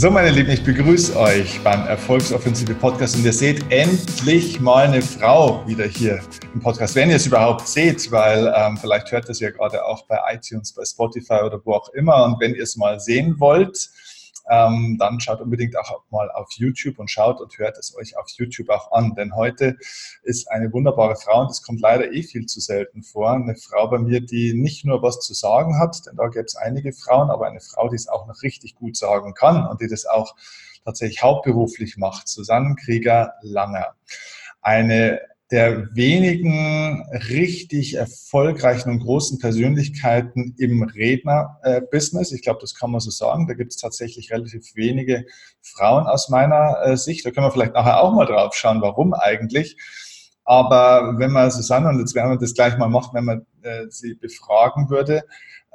So, meine Lieben, ich begrüße euch beim Erfolgsoffensive Podcast und ihr seht endlich mal eine Frau wieder hier im Podcast, wenn ihr es überhaupt seht, weil ähm, vielleicht hört das ja gerade auch bei iTunes, bei Spotify oder wo auch immer. Und wenn ihr es mal sehen wollt, ähm, dann schaut unbedingt auch mal auf YouTube und schaut und hört es euch auf YouTube auch an. Denn heute ist eine wunderbare Frau und das kommt leider eh viel zu selten vor. Eine Frau bei mir, die nicht nur was zu sagen hat, denn da gibt es einige Frauen, aber eine Frau, die es auch noch richtig gut sagen kann und die das auch tatsächlich hauptberuflich macht. Susanne Krieger-Langer. Eine der wenigen richtig erfolgreichen und großen Persönlichkeiten im Redner-Business. Ich glaube, das kann man so sagen. Da gibt es tatsächlich relativ wenige Frauen aus meiner äh, Sicht. Da können wir vielleicht nachher auch mal drauf schauen, warum eigentlich. Aber wenn man Susanne, und jetzt werden wir das gleich mal machen, wenn man äh, sie befragen würde,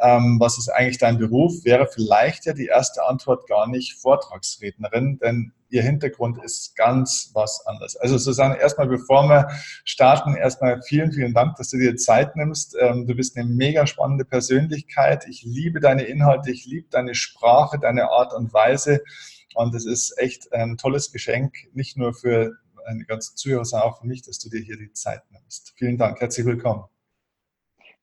ähm, was ist eigentlich dein Beruf, wäre vielleicht ja die erste Antwort gar nicht Vortragsrednerin, denn ihr Hintergrund ist ganz was anderes. Also Susanne, erstmal bevor wir starten, erstmal vielen, vielen Dank, dass du dir Zeit nimmst. Ähm, du bist eine mega spannende Persönlichkeit. Ich liebe deine Inhalte, ich liebe deine Sprache, deine Art und Weise. Und es ist echt ein tolles Geschenk, nicht nur für eine ganze Zuhörer, sondern auch für mich, dass du dir hier die Zeit nimmst. Vielen Dank, herzlich willkommen.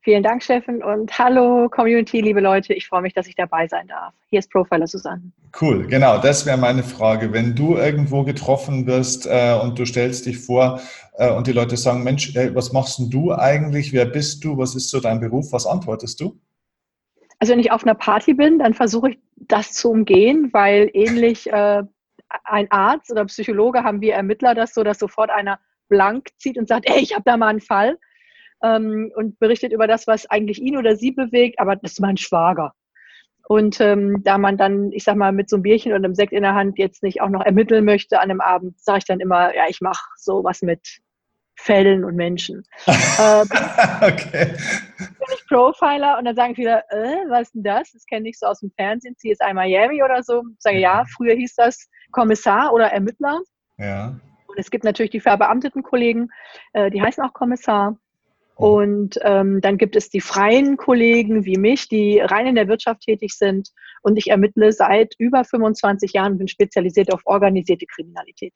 Vielen Dank, Steffen, und hallo Community, liebe Leute. Ich freue mich, dass ich dabei sein darf. Hier ist Profiler Susanne. Cool, genau, das wäre meine Frage. Wenn du irgendwo getroffen wirst äh, und du stellst dich vor äh, und die Leute sagen, Mensch, ey, was machst du eigentlich? Wer bist du? Was ist so dein Beruf? Was antwortest du? Also wenn ich auf einer Party bin, dann versuche ich das zu umgehen, weil ähnlich äh, ein Arzt oder Psychologe haben wir Ermittler das so, dass sofort einer blank zieht und sagt, ey, ich habe da mal einen Fall ähm, und berichtet über das, was eigentlich ihn oder sie bewegt, aber das ist mein Schwager. Und ähm, da man dann, ich sag mal, mit so einem Bierchen und einem Sekt in der Hand jetzt nicht auch noch ermitteln möchte an einem Abend, sage ich dann immer, ja, ich mache sowas mit Fällen und Menschen. ähm, okay. Bin ich Profiler und dann sagen viele, äh, was ist denn das? Das kenne ich so aus dem Fernsehen, CSI Miami oder so. Ich sage, ja, früher hieß das Kommissar oder Ermittler. Ja. Und es gibt natürlich die verbeamteten Kollegen, äh, die heißen auch Kommissar. Mhm. Und ähm, dann gibt es die freien Kollegen wie mich, die rein in der Wirtschaft tätig sind. Und ich ermittle seit über 25 Jahren, bin spezialisiert auf organisierte Kriminalität.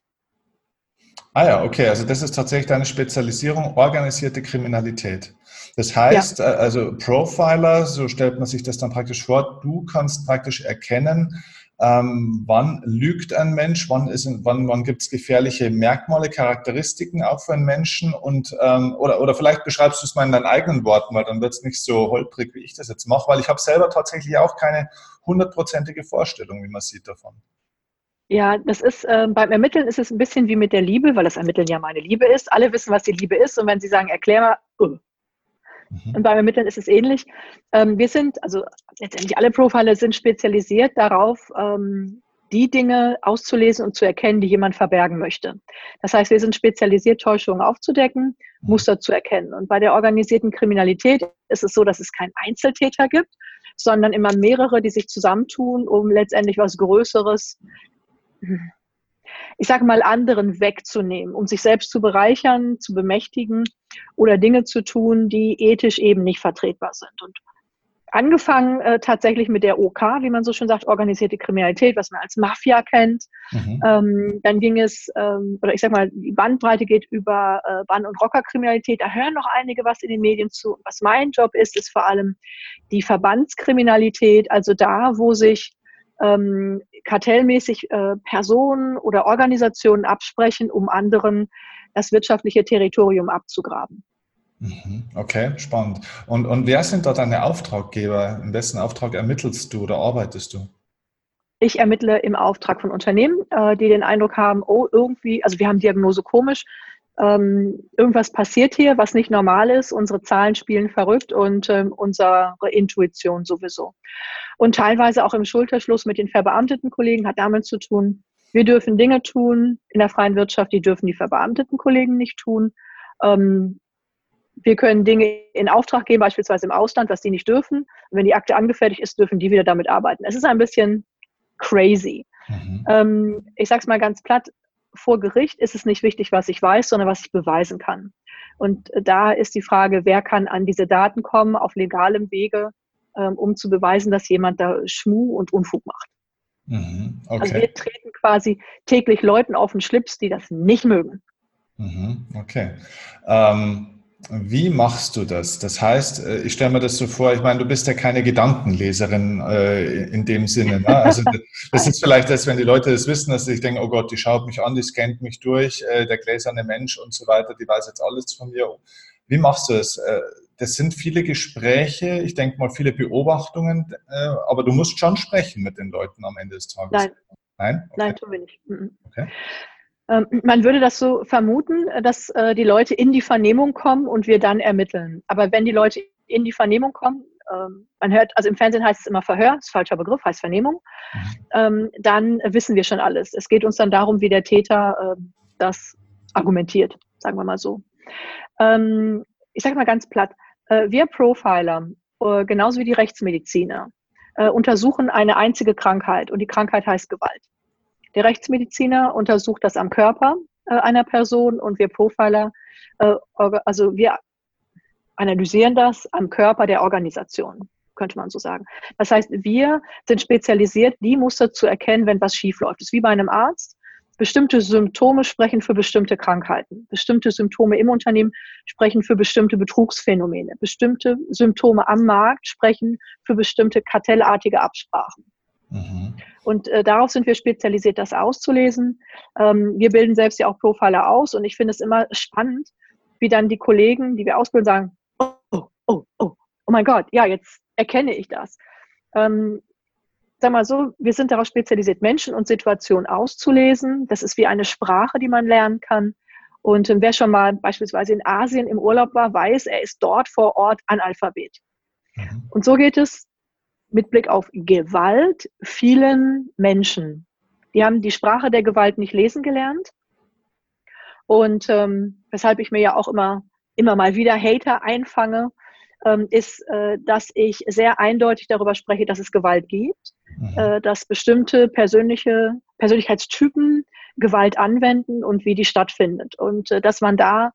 Ah ja, okay. Also das ist tatsächlich deine Spezialisierung, organisierte Kriminalität. Das heißt, ja. Äh, also Profiler, so stellt man sich das dann praktisch vor, du kannst praktisch erkennen, ähm, wann lügt ein Mensch, wann, ist, wann, wann gibt es gefährliche Merkmale, Charakteristiken auch für einen Menschen und ähm, oder, oder vielleicht beschreibst du es mal in deinen eigenen Worten, weil dann wird es nicht so holprig, wie ich das jetzt mache, weil ich habe selber tatsächlich auch keine hundertprozentige Vorstellung, wie man sieht davon. Ja, das ist äh, beim Ermitteln ist es ein bisschen wie mit der Liebe, weil das Ermitteln ja meine Liebe ist. Alle wissen, was die Liebe ist und wenn sie sagen, erklär mal, uh, Mhm. Und beim Ermitteln ist es ähnlich. Ähm, wir sind, also letztendlich alle Profiler sind spezialisiert darauf, ähm, die Dinge auszulesen und zu erkennen, die jemand verbergen möchte. Das heißt, wir sind spezialisiert, Täuschungen aufzudecken, mhm. Muster zu erkennen. Und bei der organisierten Kriminalität ist es so, dass es keinen Einzeltäter gibt, sondern immer mehrere, die sich zusammentun, um letztendlich was Größeres ich sage mal, anderen wegzunehmen, um sich selbst zu bereichern, zu bemächtigen oder Dinge zu tun, die ethisch eben nicht vertretbar sind. Und angefangen äh, tatsächlich mit der OK, wie man so schön sagt, organisierte Kriminalität, was man als Mafia kennt. Mhm. Ähm, dann ging es, ähm, oder ich sag mal, die Bandbreite geht über äh, Band- und Rockerkriminalität. Da hören noch einige was in den Medien zu. Was mein Job ist, ist vor allem die Verbandskriminalität, also da, wo sich ähm, kartellmäßig äh, Personen oder Organisationen absprechen, um anderen das wirtschaftliche Territorium abzugraben. Mhm. Okay, spannend. Und, und wer sind da deine Auftraggeber? In wessen Auftrag ermittelst du oder arbeitest du? Ich ermittle im Auftrag von Unternehmen, äh, die den Eindruck haben, oh, irgendwie, also wir haben Diagnose komisch, ähm, irgendwas passiert hier, was nicht normal ist, unsere Zahlen spielen verrückt und ähm, unsere Intuition sowieso. Und teilweise auch im Schulterschluss mit den verbeamteten Kollegen hat damit zu tun, wir dürfen Dinge tun in der freien Wirtschaft, die dürfen die verbeamteten Kollegen nicht tun. Ähm, wir können Dinge in Auftrag geben, beispielsweise im Ausland, was die nicht dürfen. Und wenn die Akte angefertigt ist, dürfen die wieder damit arbeiten. Es ist ein bisschen crazy. Mhm. Ähm, ich sage es mal ganz platt, vor Gericht ist es nicht wichtig, was ich weiß, sondern was ich beweisen kann. Und da ist die Frage, wer kann an diese Daten kommen auf legalem Wege, ähm, um zu beweisen, dass jemand da Schmu und Unfug macht. Mhm. Okay. Also wir treten quasi täglich Leuten auf den Schlips, die das nicht mögen. Mhm. Okay. Ähm, wie machst du das? Das heißt, äh, ich stelle mir das so vor, ich meine, du bist ja keine Gedankenleserin äh, in dem Sinne. Ne? Also das ist vielleicht das, wenn die Leute das wissen, dass sie sich denken, oh Gott, die schaut mich an, die scannt mich durch, äh, der gläserne Mensch und so weiter, die weiß jetzt alles von mir. Wie machst du das? Äh, das sind viele Gespräche, ich denke mal viele Beobachtungen, äh, aber du musst schon sprechen mit den Leuten am Ende des Tages. Nein. Nein? Okay. Nein, tun wir nicht. Mhm. Okay. Ähm, man würde das so vermuten, dass äh, die Leute in die Vernehmung kommen und wir dann ermitteln. Aber wenn die Leute in die Vernehmung kommen, ähm, man hört, also im Fernsehen heißt es immer Verhör, ist falscher Begriff, heißt Vernehmung, mhm. ähm, dann wissen wir schon alles. Es geht uns dann darum, wie der Täter das argumentiert, sagen wir mal so. ich sage mal ganz platt, äh, wir Profiler, äh, genauso wie die Rechtsmediziner, untersuchen eine einzige Krankheit und die Krankheit heißt Gewalt. Der Rechtsmediziner untersucht das am Körper äh, einer Person und wir Profiler, äh, also wir analysieren das am Körper der Organisation, könnte man so sagen. Das heißt, wir sind spezialisiert, die Muster zu erkennen, wenn was schief läuft. Das ist wie bei einem Arzt. Bestimmte Symptome sprechen für bestimmte Krankheiten. Bestimmte Symptome im Unternehmen sprechen für bestimmte Betrugsphänomene. Bestimmte Symptome am Markt sprechen für bestimmte kartellartige Absprachen. Mhm. Und äh, darauf sind wir spezialisiert, das auszulesen. Ähm, wir bilden selbst ja auch Profiler aus und ich finde es immer spannend, wie dann die Kollegen, die wir ausbilden, sagen, oh, oh, oh, oh, oh mein Gott, ja, jetzt erkenne ich das. Ähm, sag mal so, wir sind darauf spezialisiert, Menschen und Situationen auszulesen. Das ist wie eine Sprache, die man lernen kann. Und wer schon mal beispielsweise in Asien im Urlaub war, weiß, er ist dort vor Ort Analphabet. Mhm. Und so geht es mit Blick auf Gewalt vielen Menschen. Die haben die Sprache der Gewalt nicht lesen gelernt. Und ähm, weshalb ich mir ja auch immer, immer mal wieder Hater einfange, ähm, ist, äh, dass ich sehr eindeutig darüber spreche, dass es Gewalt gibt, mhm. äh, dass bestimmte persönliche Persönlichkeitstypen Gewalt anwenden und wie die stattfindet. Und äh, dass man da,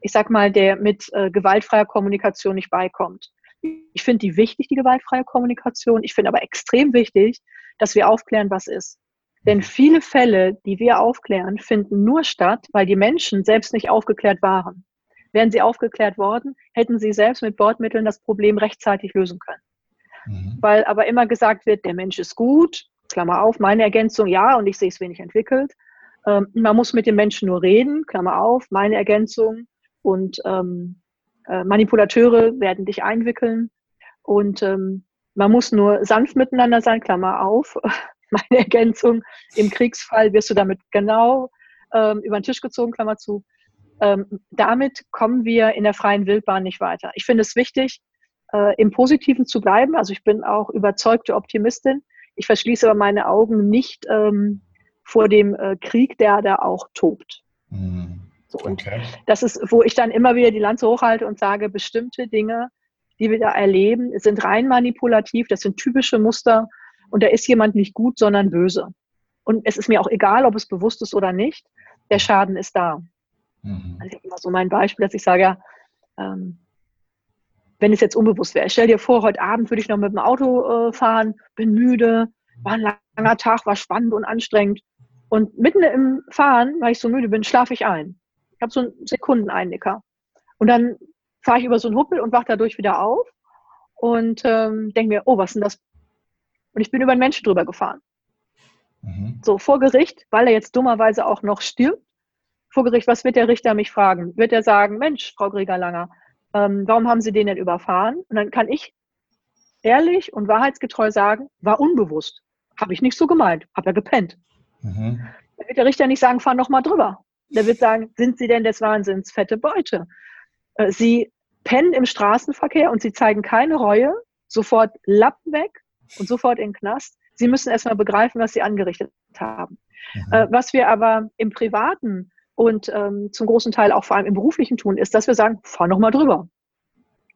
ich sag mal, der mit äh, gewaltfreier Kommunikation nicht beikommt. Ich finde die wichtig, die gewaltfreie Kommunikation. Ich finde aber extrem wichtig, dass wir aufklären, was ist. Denn viele Fälle, die wir aufklären, finden nur statt, weil die Menschen selbst nicht aufgeklärt waren. Wären sie aufgeklärt worden, hätten sie selbst mit Bordmitteln das Problem rechtzeitig lösen können. Mhm. Weil aber immer gesagt wird, der Mensch ist gut, Klammer auf, meine Ergänzung ja, und ich sehe es wenig entwickelt. Ähm, man muss mit dem Menschen nur reden, Klammer auf, meine Ergänzung. Und ähm, äh, Manipulateure werden dich einwickeln und ähm, man muss nur sanft miteinander sein, Klammer auf. Meine Ergänzung, im Kriegsfall wirst du damit genau ähm, über den Tisch gezogen, Klammer zu. Ähm, damit kommen wir in der freien Wildbahn nicht weiter. Ich finde es wichtig, äh, im Positiven zu bleiben. Also ich bin auch überzeugte Optimistin. Ich verschließe aber meine Augen nicht ähm, vor dem äh, Krieg, der da auch tobt. Mhm. Und okay. das ist, wo ich dann immer wieder die Lanze hochhalte und sage, bestimmte Dinge, die wir da erleben, sind rein manipulativ, das sind typische Muster und da ist jemand nicht gut, sondern böse. Und es ist mir auch egal, ob es bewusst ist oder nicht, der Schaden ist da. Mhm. Also ich habe immer so mein Beispiel, dass ich sage, ja, ähm, wenn es jetzt unbewusst wäre, stell dir vor, heute Abend würde ich noch mit dem Auto äh, fahren, bin müde, war ein langer Tag, war spannend und anstrengend. Und mitten im Fahren, weil ich so müde bin, schlafe ich ein. Ich habe so einen Sekundeneinnicker. Und dann fahre ich über so einen Huppel und wache dadurch wieder auf und ähm, denke mir, oh, was ist denn das? Und ich bin über einen Menschen drüber gefahren. Mhm. So, vor Gericht, weil er jetzt dummerweise auch noch stirbt. Vor Gericht, was wird der Richter mich fragen? Wird er sagen, Mensch, Frau Grieger-Langer, ähm, warum haben Sie den denn überfahren? Und dann kann ich ehrlich und wahrheitsgetreu sagen, war unbewusst. Habe ich nicht so gemeint, habe er gepennt. Mhm. Dann wird der Richter nicht sagen, fahr noch mal drüber. Der wird sagen, sind Sie denn des Wahnsinns fette Beute? Äh, Sie pennen im Straßenverkehr und Sie zeigen keine Reue, sofort Lappen weg und sofort in den Knast. Sie müssen erstmal begreifen, was Sie angerichtet haben. Mhm. Äh, was wir aber im Privaten und ähm, zum großen Teil auch vor allem im Beruflichen tun, ist, dass wir sagen, fahr noch mal drüber.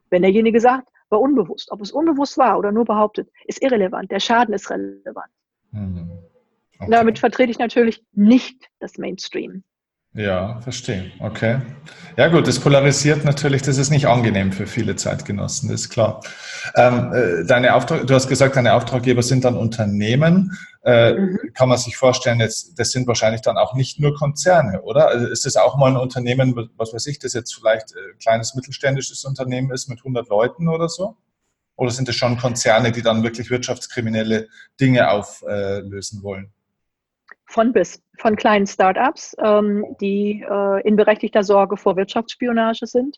Wenn derjenige sagt, war unbewusst. Ob es unbewusst war oder nur behauptet, ist irrelevant. Der Schaden ist relevant. Mhm. Okay. Damit vertrete ich natürlich nicht das Mainstream. Ja, verstehe. Okay. Ja gut, das polarisiert natürlich, das ist nicht angenehm für viele Zeitgenossen, das ist klar. Ähm, äh, deine Auftrag, du hast gesagt, deine Auftraggeber sind dann Unternehmen. Äh, mhm. Kann man sich vorstellen, jetzt, das sind wahrscheinlich dann auch nicht nur Konzerne, oder? Also ist das auch mal ein Unternehmen, was weiß ich, das jetzt vielleicht ein äh, kleines mittelständisches Unternehmen ist mit 100 Leuten oder so? Oder sind das schon Konzerne, die dann wirklich wirtschaftskriminelle Dinge auflösen wollen? Von bis, von kleinen Startups, ähm, die äh, in berechtigter Sorge vor Wirtschaftsspionage sind,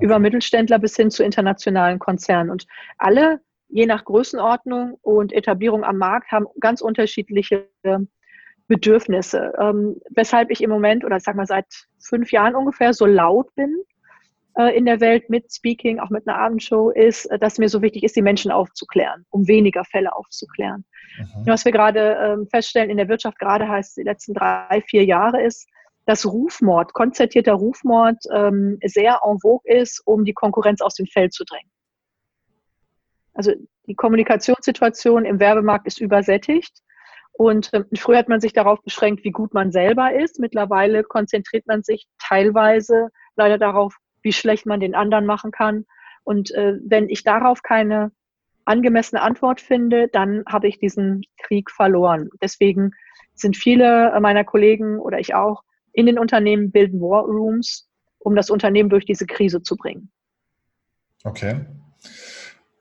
über Mittelständler bis hin zu internationalen Konzernen. Und alle, je nach Größenordnung und Etablierung am Markt, haben ganz unterschiedliche Bedürfnisse. Ähm, weshalb ich im Moment oder sag mal seit fünf Jahren ungefähr so laut bin in der Welt mit Speaking, auch mit einer Abendshow, ist, äh, dass mir so wichtig ist, die Menschen aufzuklären, um weniger Fälle aufzuklären. Mhm. Was wir gerade ähm, feststellen in der Wirtschaft, gerade heißt die letzten drei, vier Jahre, ist, dass Rufmord, konzertierter Rufmord ähm, sehr en vogue ist, um die Konkurrenz aus dem Feld zu drängen. Also die Kommunikationssituation im Werbemarkt ist übersättigt. Und äh, früher hat man sich darauf beschränkt, wie gut man selber ist. Mittlerweile konzentriert man sich teilweise leider darauf, wie schlecht man den anderen machen kann. Und äh, wenn ich darauf keine angemessene Antwort finde, dann habe ich diesen Krieg verloren. Deswegen sind viele meiner Kollegen oder ich auch in den Unternehmen bilden War Rooms, um das Unternehmen durch diese Krise zu bringen. Okay.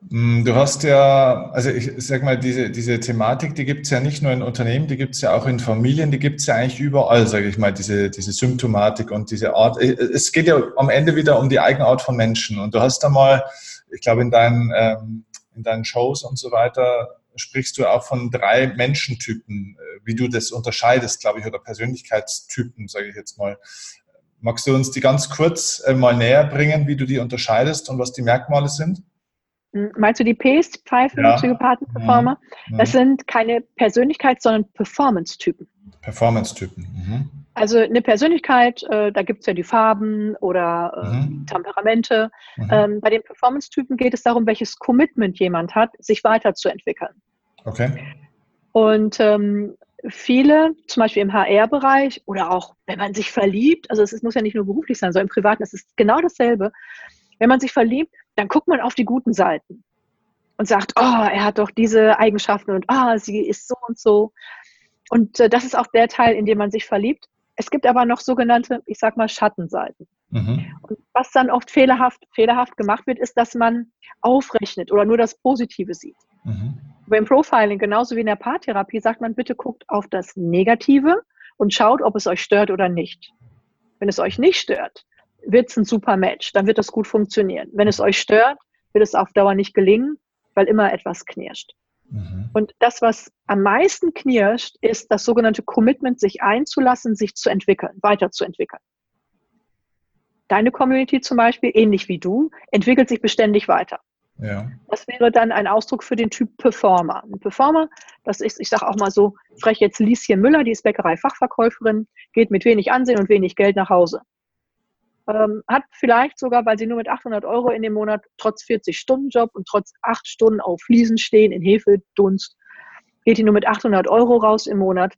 Mm, du hast ja, also ich sag mal, diese, diese Thematik, die gibt es ja nicht nur in Unternehmen, die gibt es ja auch in Familien, die gibt es ja eigentlich überall, sage ich mal, diese, diese Symptomatik und diese Art. Äh, es geht ja am Ende wieder um die Eigenart von Menschen. Und du hast da mal, ich glaube, in deinen, ähm, in deinen Shows und so weiter sprichst du auch von drei Menschentypen, äh, wie du das unterscheidest, glaube ich, oder Persönlichkeitstypen, sage ich jetzt mal. Magst du uns die ganz kurz äh, mal näher bringen, wie du die unterscheidest und was die Merkmale sind? Hm, meinst du die Ps, Pfeifen, ja. Psychopathen, Performer? Mhm. Das sind keine Persönlichkeits-, sondern Performance-Typen. Performance-Typen. Mhm. Also eine Persönlichkeit, äh, da gibt es ja die Farben oder äh, mhm. Temperamente. Mhm. Ähm, bei den Performance-Typen geht es darum, welches Commitment jemand hat, sich weiterzuentwickeln. Okay. Und ähm, viele, zum Beispiel im HR-Bereich oder auch wenn man sich verliebt, also es muss ja nicht nur beruflich sein, sondern im Privaten, es ist genau dasselbe. Wenn man sich verliebt, dann guckt man auf die guten Seiten und sagt, oh, er hat doch diese Eigenschaften und oh, sie ist so und so. Und äh, das ist auch der Teil, in dem man sich verliebt. Es gibt aber noch sogenannte, ich sag mal, Schattenseiten. Mhm. Und was dann oft fehlerhaft, fehlerhaft gemacht wird, ist, dass man aufrechnet oder nur das Positive sieht. Mhm. Beim Profiling, genauso wie in der Paartherapie, sagt man, bitte guckt auf das Negative und schaut, ob es euch stört oder nicht. Wenn es euch nicht stört, wird es ein super Match, dann wird das gut funktionieren. Wenn es euch stört, wird es auf Dauer nicht gelingen, weil immer etwas knirscht. Mhm. Und das, was am meisten knirscht, ist das sogenannte Commitment, sich einzulassen, sich zu entwickeln, weiterzuentwickeln. Deine Community zum Beispiel, ähnlich wie du, entwickelt sich beständig weiter. Ja. Das wäre dann ein Ausdruck für den Typ Performer. Ein Performer, das ist, ich sage auch mal so, frech jetzt Lieschen Müller, die ist Bäckerei-Fachverkäuferin, geht mit wenig Ansehen und wenig Geld nach Hause ähm, hat vielleicht sogar, weil sie nur mit 800 Euro in dem Monat trotz 40-Stunden-Job und trotz 8 Stunden auf Fliesen stehen in Hefeldunst, geht die nur mit 800 Euro raus im Monat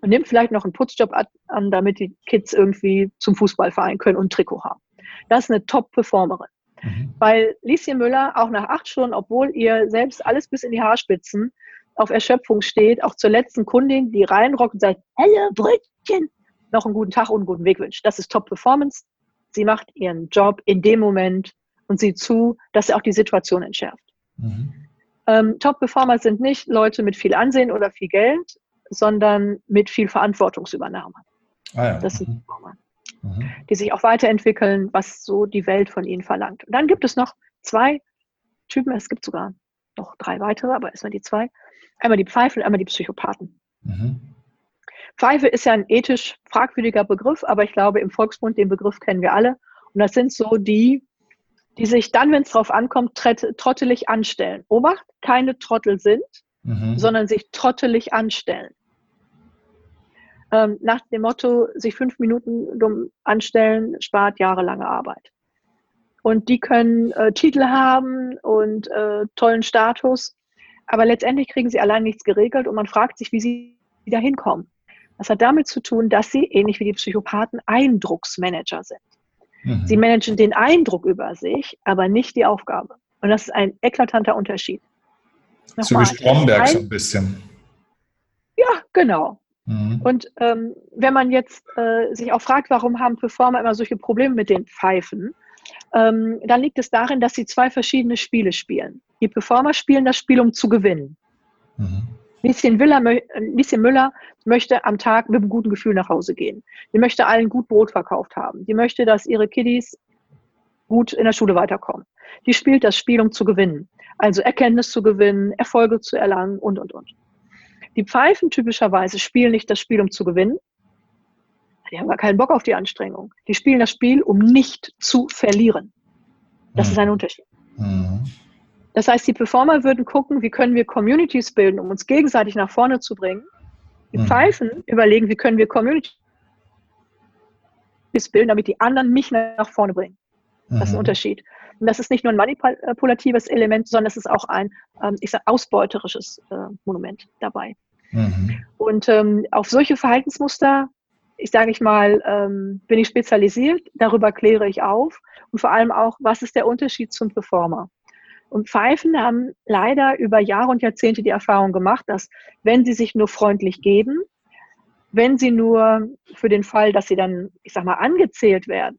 und nimmt vielleicht noch einen Putzjob an, damit die Kids irgendwie zum Fußballverein können und Trikot haben. Das ist eine Top-Performerin. Mhm. Weil Lieschen Müller auch nach acht Stunden, obwohl ihr selbst alles bis in die Haarspitzen auf Erschöpfung steht, auch zur letzten Kundin, die reinrockt und sagt, Hallo Brötchen, noch einen guten Tag und einen guten Weg wünscht. Das ist Top-Performance sie macht ihren Job in dem Moment und sieht zu, dass sie auch die Situation entschärft. Mhm. Ähm, Top-Performer sind nicht Leute mit viel Ansehen oder viel Geld, sondern mit viel Verantwortungsübernahme. Ah ja. Das sind mhm. Performer, mhm. die sich auch weiterentwickeln, was so die Welt von ihnen verlangt. Und dann gibt es noch zwei Typen, es gibt sogar noch drei weitere, aber erstmal die zwei. Einmal die Pfeife und einmal die Psychopathen. Mhm. Pfeife ist ja ein ethisch fragwürdiger Begriff, aber ich glaube, im Volksmund, den Begriff kennen wir alle. Und das sind so die, die sich dann, wenn es drauf ankommt, trottelig anstellen. Obacht, keine Trottel sind, mhm. sondern sich trottelig anstellen. Ähm, nach dem Motto, sich fünf Minuten dumm anstellen, spart jahrelange Arbeit. Und die können äh, Titel haben und äh, tollen Status, aber letztendlich kriegen sie allein nichts geregelt und man fragt sich, wie sie da hinkommen. Das hat damit zu tun, dass sie, ähnlich wie die Psychopathen, Eindrucksmanager sind. Mhm. Sie managen den Eindruck über sich, aber nicht die Aufgabe. Und das ist ein eklatanter Unterschied. Nochmal. So wie Stromberg so ein bisschen. Ja, genau. Mhm. Und ähm, wenn man jetzt äh, sich auch fragt, warum haben Performer immer solche Probleme mit den Pfeifen, ähm, dann liegt es darin, dass sie zwei verschiedene Spiele spielen. Die Performer spielen das Spiel, um zu gewinnen. Mhm. Lieschen, Müller, Lieschen Müller möchte am Tag mit einem guten Gefühl nach Hause gehen. Die möchte allen gut Brot verkauft haben. Die möchte, dass ihre Kiddies gut in der Schule weiterkommen. Die spielt das Spiel, um zu gewinnen. Also Erkenntnis zu gewinnen, Erfolge zu erlangen und, und, und. Die Pfeifen typischerweise spielen nicht das Spiel, um zu gewinnen. Die haben gar keinen Bock auf die Anstrengung. Die spielen das Spiel, um nicht zu verlieren. Das mhm. ist ein Unterschied. Mhm. Das heißt, die Performer würden gucken, wie können wir Communities bilden, um uns gegenseitig nach vorne zu bringen. Die mhm. Pfeifen überlegen, wie können wir Communities bilden, damit die anderen mich nach vorne bringen. Das ist ein mhm. Unterschied. Und das ist nicht nur ein manipulatives Element, sondern es ist auch ein, ähm, ich sag, ausbeuterisches äh, Monument dabei. Mhm. Und ähm, auf solche Verhaltensmuster, ich sage ich mal, ähm, bin ich spezialisiert, darüber kläre ich auf und vor allem auch, was ist der Unterschied zum Performer. Und Pfeifen haben leider über Jahre und Jahrzehnte die Erfahrung gemacht, dass wenn sie sich nur freundlich geben, wenn sie nur für den Fall, dass sie dann, ich sag mal, angezählt werden,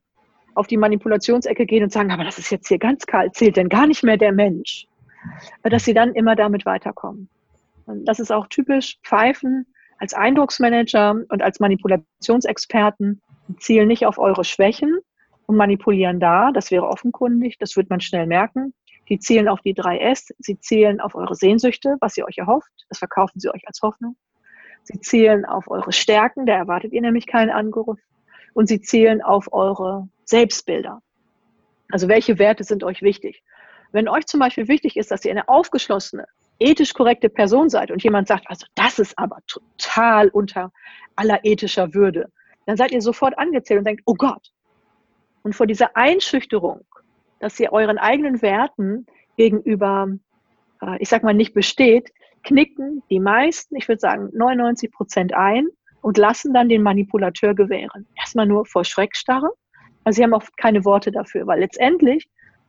auf die Manipulationsecke gehen und sagen, aber das ist jetzt hier ganz kalt, zählt denn gar nicht mehr der Mensch, dass sie dann immer damit weiterkommen. Und das ist auch typisch Pfeifen als Eindrucksmanager und als Manipulationsexperten zielen nicht auf eure Schwächen und manipulieren da, das wäre offenkundig, das wird man schnell merken. Die zielen auf die 3S, sie zielen auf eure Sehnsüchte, was ihr euch erhofft, das verkaufen sie euch als Hoffnung. Sie zielen auf eure Stärken, da erwartet ihr nämlich keinen Angriff. Und sie zielen auf eure Selbstbilder. Also welche Werte sind euch wichtig? Wenn euch zum Beispiel wichtig ist, dass ihr eine aufgeschlossene, ethisch korrekte Person seid und jemand sagt, also das ist aber total unter aller ethischer Würde, dann seid ihr sofort angezählt und denkt, oh Gott. Und vor dieser Einschüchterung, dass ihr euren eigenen Werten gegenüber, äh, ich sag mal, nicht besteht, knicken die meisten, ich würde sagen 99 Prozent ein und lassen dann den Manipulateur gewähren. Erstmal nur vor Schreckstarre also sie haben oft keine Worte dafür, weil letztendlich,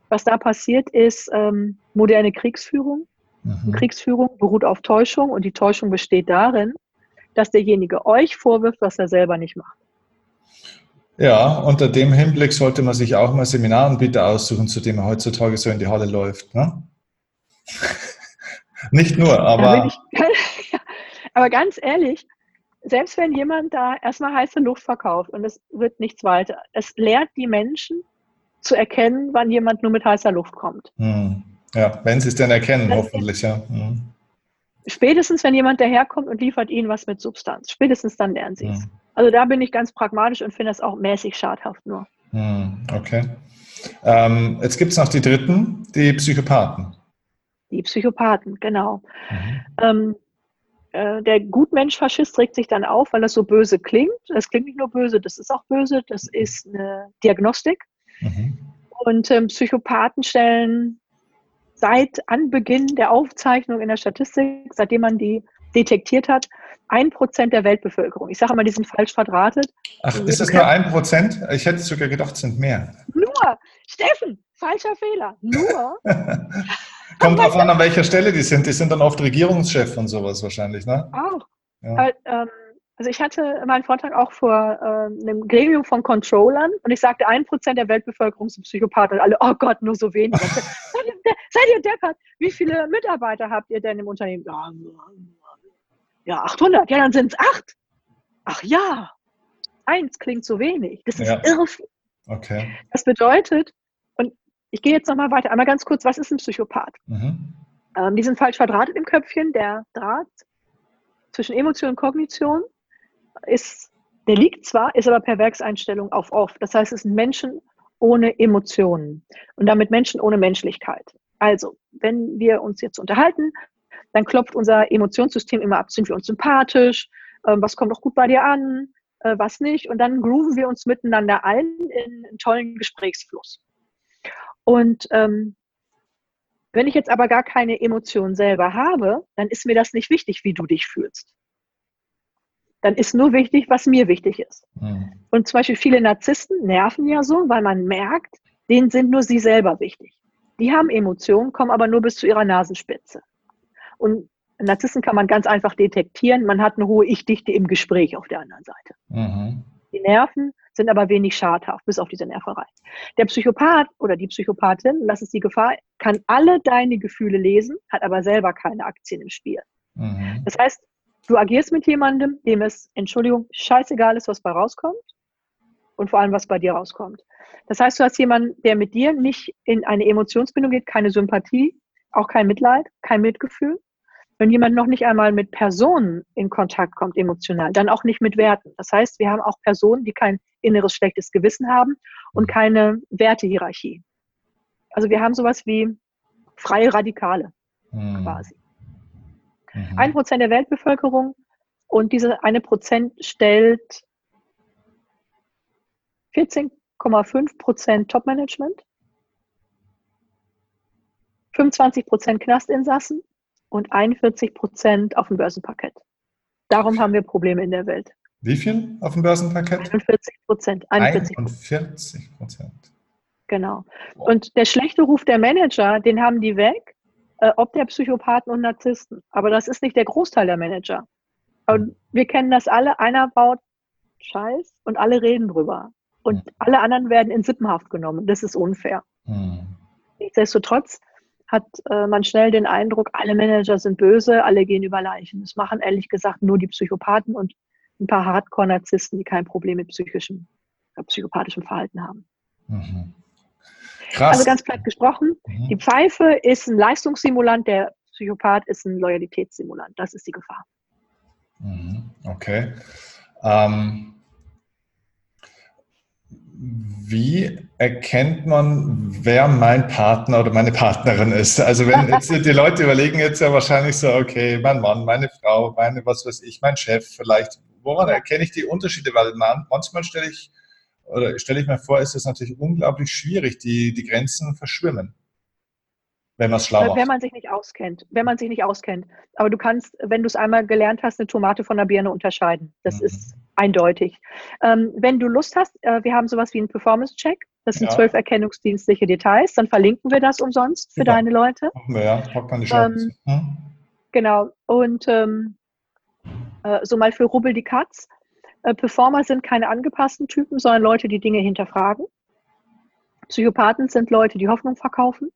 was da passiert, ist ähm, moderne Kriegsführung. Mhm. Kriegsführung beruht auf Täuschung und die Täuschung besteht darin, dass derjenige euch vorwirft, was er selber nicht macht. Ja, unter dem Hinblick sollte man sich auch mal Seminaranbieter aussuchen, zu dem er heutzutage so in die Halle läuft. Ne? nicht nur, aber. Ich, aber ganz ehrlich, selbst wenn jemand da erstmal heiße Luft verkauft und es wird nichts weiter, es lehrt die Menschen zu erkennen, wann jemand nur mit heißer Luft kommt. Hm. Ja, wenn sie es denn erkennen, das hoffentlich, ja. Hm. Spätestens, wenn jemand daherkommt und liefert ihnen was mit Substanz, spätestens dann lernen sie es. Hm. Also da bin ich ganz pragmatisch und finde das auch mäßig schadhaft nur. Hm, okay. Ähm, jetzt gibt es noch die dritten, die Psychopathen. Die Psychopathen, genau. Mhm. Ähm, äh, der Gutmensch-Faschist regt sich dann auf, weil das so böse klingt. Das klingt nicht nur böse, das ist auch böse, das ist eine Diagnostik. Mhm. Und ähm, Psychopathen stellen seit Anbeginn der Aufzeichnung in der Statistik, seitdem man die detektiert hat, ein Prozent der Weltbevölkerung. Ich sage immer, die sind falsch verdrahtet. Ach, ist das nur ein Prozent? Ich hätte sogar gedacht, es sind mehr. Nur, Steffen, falscher Fehler. Nur Kommt drauf an, an welcher Stelle die sind. Die sind dann oft Regierungschef und sowas wahrscheinlich, ne? Auch. Ja. Ähm, also ich hatte meinen Vortrag auch vor ähm, einem Gremium von Controllern und ich sagte, ein Prozent der Weltbevölkerung sind Psychopathen. Und alle, oh Gott, nur so wenig. seid, ihr, seid ihr deppert? Wie viele Mitarbeiter habt ihr denn im Unternehmen? Ja, ja 800. Ja, dann sind es acht. Ach ja, eins klingt so wenig. Das ist ja. irre. Okay. Das bedeutet, ich gehe jetzt nochmal weiter. Einmal ganz kurz, was ist ein Psychopath? Mhm. Ähm, die sind falsch verdrahtet im Köpfchen. Der Draht zwischen Emotion und Kognition ist, der liegt zwar, ist aber per Werkseinstellung auf off. Das heißt, es sind Menschen ohne Emotionen und damit Menschen ohne Menschlichkeit. Also, wenn wir uns jetzt unterhalten, dann klopft unser Emotionssystem immer ab, sind wir uns sympathisch, äh, was kommt auch gut bei dir an, äh, was nicht, und dann grooven wir uns miteinander ein in einen tollen Gesprächsfluss. Und ähm, wenn ich jetzt aber gar keine Emotion selber habe, dann ist mir das nicht wichtig, wie du dich fühlst. dann ist nur wichtig, was mir wichtig ist. Mhm. Und zum Beispiel viele Narzissten nerven ja so, weil man merkt, denen sind nur sie selber wichtig. Die haben Emotionen, kommen aber nur bis zu ihrer Nasenspitze. Und Narzissten kann man ganz einfach detektieren. Man hat eine hohe Ich-Dichte im Gespräch auf der anderen Seite. Mhm. Die Nerven sind aber wenig schadhaft, bis auf diese Nerverei. Der Psychopath oder die Psychopathin, das ist die Gefahr, kann alle deine Gefühle lesen, hat aber selber keine Aktien im Spiel. Mhm. Das heißt, du agierst mit jemandem, dem es, Entschuldigung, scheißegal ist, was bei rauskommt und vor allem, was bei dir rauskommt. Das heißt, du hast jemanden, der mit dir nicht in eine Emotionsbindung geht, keine Sympathie, auch kein Mitleid, kein Mitgefühl. Wenn jemand noch nicht einmal mit Personen in Kontakt kommt, emotional, dann auch nicht mit Werten. Das heißt, wir haben auch Personen, die kein inneres schlechtes Gewissen haben und keine Wertehierarchie. Also wir haben sowas wie freie Radikale hm. quasi. Mhm. Ein Prozent der Weltbevölkerung und diese eine Prozent stellt 14,5 Prozent Topmanagement, 25 Prozent Knastinsassen und 41 Prozent auf dem Börsenparkett. Darum haben wir Probleme in der Welt. Wie viel auf dem Börsenparkett? 41 Prozent. 41 Prozent. Genau. Und der schlechte Ruf der Manager, den haben die weg, äh, ob der Psychopathen und Narzissten. Aber das ist nicht der Großteil der Manager. Und wir kennen das alle. Einer baut Scheiß und alle reden drüber. Und hm. alle anderen werden in Sippenhaft genommen. Das ist unfair. Hm. Nichtsdestotrotz hat äh, man schnell den Eindruck, alle Manager sind böse, alle gehen über Leichen. Das machen ehrlich gesagt nur die Psychopathen und ein paar Hardcore-Narzissten, die kein Problem mit psychischem, äh, psychopathischem Verhalten haben. Mhm. Krass. Also ganz platt gesprochen, mhm. die Pfeife ist ein Leistungssimulant, der Psychopath ist ein Loyalitätssimulant. Das ist die Gefahr. Mhm. Okay. Ähm, wie erkennt man, wer mein Partner oder meine Partnerin ist? Also wenn jetzt die Leute überlegen jetzt ja wahrscheinlich so, okay, mein Mann, meine Frau, meine was weiß ich, mein Chef vielleicht. Woran erkenne ich die Unterschiede? Weil man, manchmal stelle ich oder stelle ich mir vor, ist es natürlich unglaublich schwierig, die, die Grenzen verschwimmen. Wenn man es schlau macht. Wenn man sich nicht auskennt. Wenn man sich nicht auskennt. Aber du kannst, wenn du es einmal gelernt hast, eine Tomate von einer Birne unterscheiden. Das mhm. ist eindeutig. Ähm, wenn du Lust hast, äh, wir haben sowas wie einen Performance-Check. Das sind ja. zwölf erkennungsdienstliche Details. Dann verlinken wir das umsonst für Super. deine Leute. Machen wir, ja. Packt man die ähm, hm? Genau. Und ähm, äh, so mal für Rubbel die Katz. Äh, Performer sind keine angepassten Typen, sondern Leute, die Dinge hinterfragen. Psychopathen sind Leute, die Hoffnung verkaufen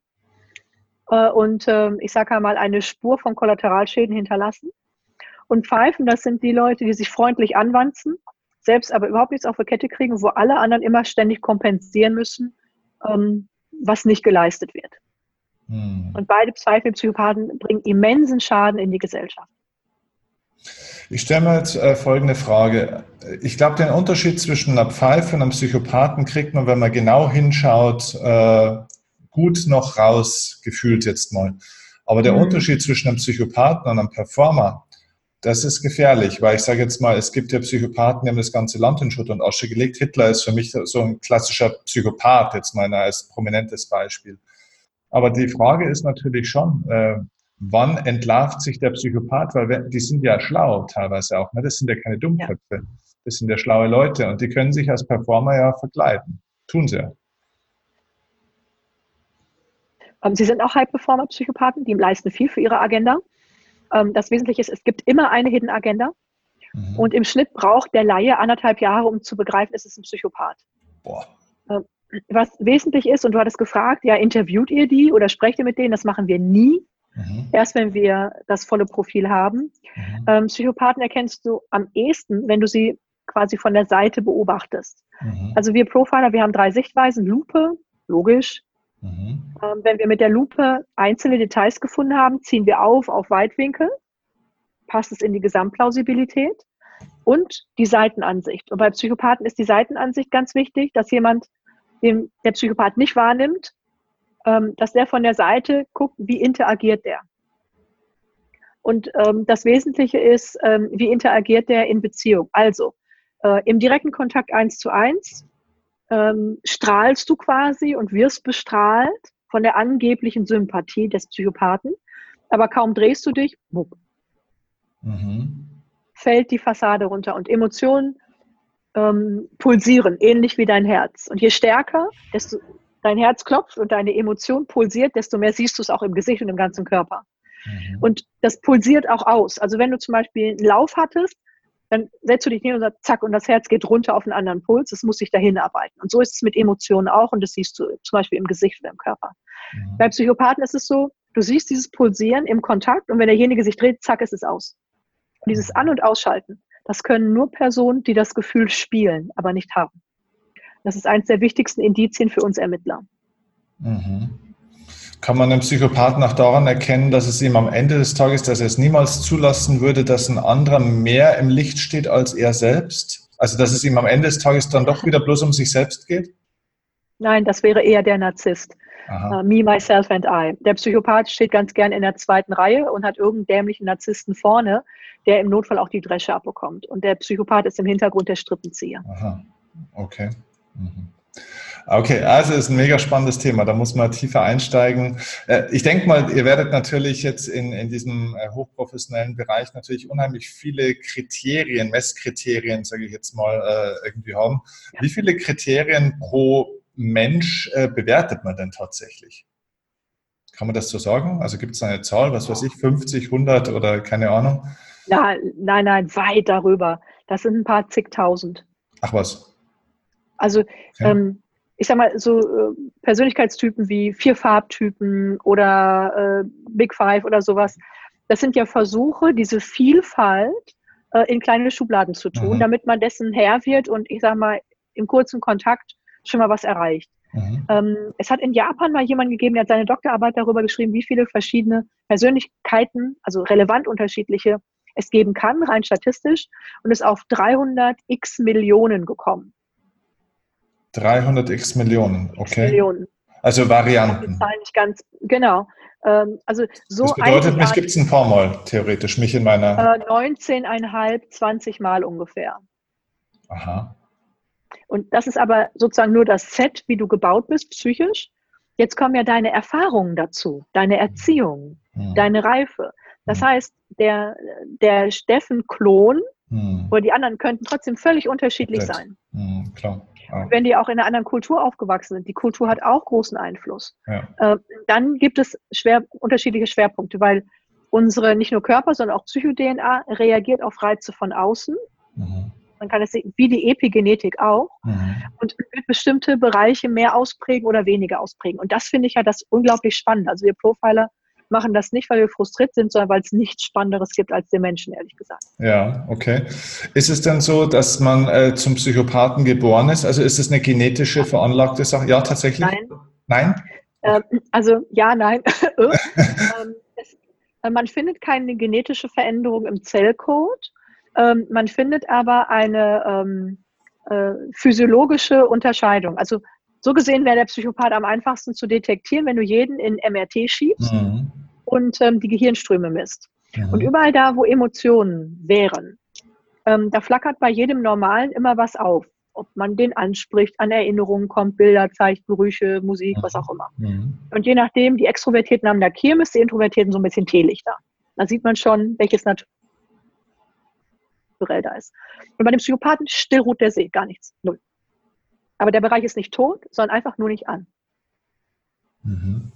äh, und äh, ich sage einmal eine Spur von Kollateralschäden hinterlassen. Und Pfeifen, das sind die Leute, die sich freundlich anwanzen, selbst aber überhaupt nichts auf der Kette kriegen, wo alle anderen immer ständig kompensieren müssen, ähm, was nicht geleistet wird. Hm. Und beide Pfeifen, Psychopathen, bringen immensen Schaden in die Gesellschaft. Ich stelle mir jetzt äh, folgende Frage. Ich glaube, den Unterschied zwischen einer Pfeife und einem Psychopathen kriegt man, wenn man genau hinschaut, äh, gut noch raus, gefühlt jetzt mal. Aber der mhm. Unterschied zwischen einem Psychopathen und einem Performer, das ist gefährlich, weil ich sage jetzt mal, es gibt ja Psychopathen, die haben das ganze Land in Schutt und Asche gelegt. Hitler ist für mich so ein klassischer Psychopath, jetzt mal als prominentes Beispiel. Aber die Frage ist natürlich schon, äh, wann entlarvt sich der Psychopath? Weil die sind ja schlau teilweise auch. Ne? Das sind ja keine Dummköpfe. Ja. Das sind ja schlaue Leute und die können sich als Performer ja verkleiden. Tun sie ja. Ähm, sie sind auch High-Performer-Psychopathen, die leisten viel für ihre Agenda. Ähm, das Wesentliche ist, es gibt immer eine Hidden Agenda. Mhm. Und im Schnitt braucht der Laie anderthalb Jahre, um zu begreifen, es ist ein Psychopath. Boah. Ähm, was wesentlich ist, und du hattest gefragt, ja, interviewt ihr die oder sprecht ihr mit denen? Das machen wir nie. Mhm. Erst wenn wir das volle Profil haben. Mhm. Ähm, Psychopathen erkennst du am ehesten, wenn du sie quasi von der Seite beobachtest. Mhm. Also wir Profiler, wir haben drei Sichtweisen, Lupe, logisch, Mhm. Ähm, wenn wir mit der Lupe einzelne Details gefunden haben, ziehen wir auf auf Weitwinkel, passt es in die Gesamtplausibilität und die Seitenansicht. Und bei Psychopathen ist die Seitenansicht ganz wichtig, dass jemand, den der Psychopath nicht wahrnimmt, ähm, dass der von der Seite guckt, wie interagiert der. Und ähm, das Wesentliche ist, ähm, wie interagiert der in Beziehung. Also äh, im direkten Kontakt eins zu eins ähm, strahlst du quasi und wirst bestrahlt von der angeblichen Sympathie des Psychopathen, aber kaum drehst du dich, wupp. Mhm. fällt die Fassade runter und Emotionen ähm, pulsieren, ähnlich wie dein Herz. Und je stärker desto dein Herz klopft und deine Emotion pulsiert, desto mehr siehst du es auch im Gesicht und im ganzen Körper. Mhm. Und das pulsiert auch aus. Also wenn du zum Beispiel einen Lauf hattest, dann setzt du dich hin und sagst, zack, und das Herz geht runter auf einen anderen Puls. Es muss sich dahin arbeiten. Und so ist es mit Emotionen auch und das siehst du zum Beispiel im Gesicht oder im Körper. Mhm. Bei Psychopathen ist es so, du siehst dieses Pulsieren im Kontakt und wenn derjenige sich dreht, zack, ist es aus. Und dieses An- und Ausschalten, das können nur Personen, die das Gefühl spielen, aber nicht haben. Das ist eines der wichtigsten Indizien für uns Ermittler. Mhm. Kann man einen Psychopathen auch daran erkennen, dass es ihm am Ende des Tages, dass er es niemals zulassen würde, dass ein anderer mehr im Licht steht als er selbst? Also dass es ihm am Ende des Tages dann doch wieder bloß um sich selbst geht? Nein, das wäre eher der Narzisst. Uh, me, myself and I. Der Psychopath steht ganz gern in der zweiten Reihe und hat irgendeinen dämlichen Narzissten vorne, der im Notfall auch die Dresche abbekommt. Und der Psychopath ist im Hintergrund der Strippenzieher. Aha, okay. Mhm. Okay, also ist ein mega spannendes Thema. Da muss man tiefer einsteigen. Äh, ich denke mal, ihr werdet natürlich jetzt in, in diesem äh, hochprofessionellen Bereich natürlich unheimlich viele Kriterien, Messkriterien, sage ich jetzt mal, äh, irgendwie haben. Wie viele Kriterien pro Mensch bewertet man denn tatsächlich? Kann man das so sagen? Also gibt es eine Zahl, was weiß ich, 50, 100 oder keine Ahnung? Nein, nein, nein, weit darüber. Das sind ein paar zigtausend. Ach was. Also ja. ähm, ich sag mal, so äh, Persönlichkeitstypen wie vier Farbtypen oder äh, Big Five oder sowas, das sind ja Versuche, diese Vielfalt äh, in kleine Schubladen zu tun, mhm. damit man dessen Herr wird und ich sag mal, im kurzen Kontakt schon mal was erreicht. Mhm. Ähm, es hat in Japan mal jemand gegeben, der hat seine Doktorarbeit darüber geschrieben, wie viele verschiedene Persönlichkeiten, also relevant unterschiedliche, es geben kann, rein statistisch, und ist auf 300 x Millionen gekommen. 300 x Millionen, okay. X Millionen. Also Varianten. Nicht ganz, genau. Ähm, also so das bedeutet, mich gibt es ein paar Mal, theoretisch, mich in meiner... Äh, 19,5, 20 Mal ungefähr. Aha. Und das ist aber sozusagen nur das Set, wie du gebaut bist, psychisch. Jetzt kommen ja deine Erfahrungen dazu, deine Erziehung, hm. deine Reife. Das hm. heißt, der, der Steffen-Klon hm. oder die anderen könnten trotzdem völlig unterschiedlich Komplett. sein. Hm, klar. Ja. Wenn die auch in einer anderen Kultur aufgewachsen sind, die Kultur hat auch großen Einfluss. Ja. Äh, dann gibt es schwer, unterschiedliche Schwerpunkte, weil unsere nicht nur Körper, sondern auch Psycho-DNA reagiert auf Reize von außen. Mhm. Man kann es sehen, wie die Epigenetik auch. Mhm. Und wird bestimmte Bereiche mehr ausprägen oder weniger ausprägen. Und das finde ich ja das unglaublich spannend. Also wir Profiler machen das nicht, weil wir frustriert sind, sondern weil es nichts Spannenderes gibt als den Menschen, ehrlich gesagt. Ja, okay. Ist es denn so, dass man äh, zum Psychopathen geboren ist? Also ist es eine genetische veranlagte Sache? Ja, tatsächlich? Nein. Nein? Ähm, also ja, nein. ähm, es, äh, man findet keine genetische Veränderung im Zellcode. Ähm, man findet aber eine ähm, äh, physiologische Unterscheidung. Also so gesehen wäre der Psychopath am einfachsten zu detektieren, wenn du jeden in MRT schiebst mhm. und ähm, die Gehirnströme misst. Mhm. Und überall da, wo Emotionen wären, ähm, da flackert bei jedem Normalen immer was auf. Ob man den anspricht, an Erinnerungen kommt, Bilder zeigt, Gerüche, Musik, mhm. was auch immer. Mhm. Und je nachdem, die Extrovertierten haben da Kirmes, die Introvertierten so ein bisschen Teelichter. Da sieht man schon, welches naturell da ist. Und bei dem Psychopathen still ruht der See, gar nichts, null. Aber der Bereich ist nicht tot, sondern einfach nur nicht an. Mhm.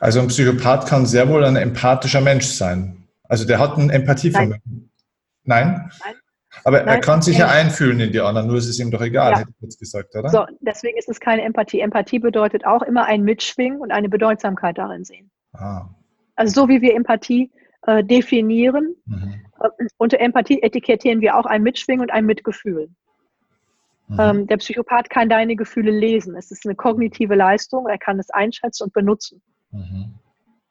Also ein Psychopath kann sehr wohl ein empathischer Mensch sein. Also der hat ein Empathievermögen. Nein? Nein? Nein? Aber Nein, er kann sich ja einfühlen in die anderen, nur ist es ihm doch egal, ja. hätte ich jetzt gesagt, oder? So, deswegen ist es keine Empathie. Empathie bedeutet auch immer ein Mitschwingen und eine Bedeutsamkeit darin sehen. Ah. Also so wie wir Empathie äh, definieren, mhm. äh, unter Empathie etikettieren wir auch ein Mitschwingen und ein Mitgefühl. Mhm. Ähm, der Psychopath kann deine Gefühle lesen. Es ist eine kognitive Leistung. Er kann es einschätzen und benutzen. Mhm.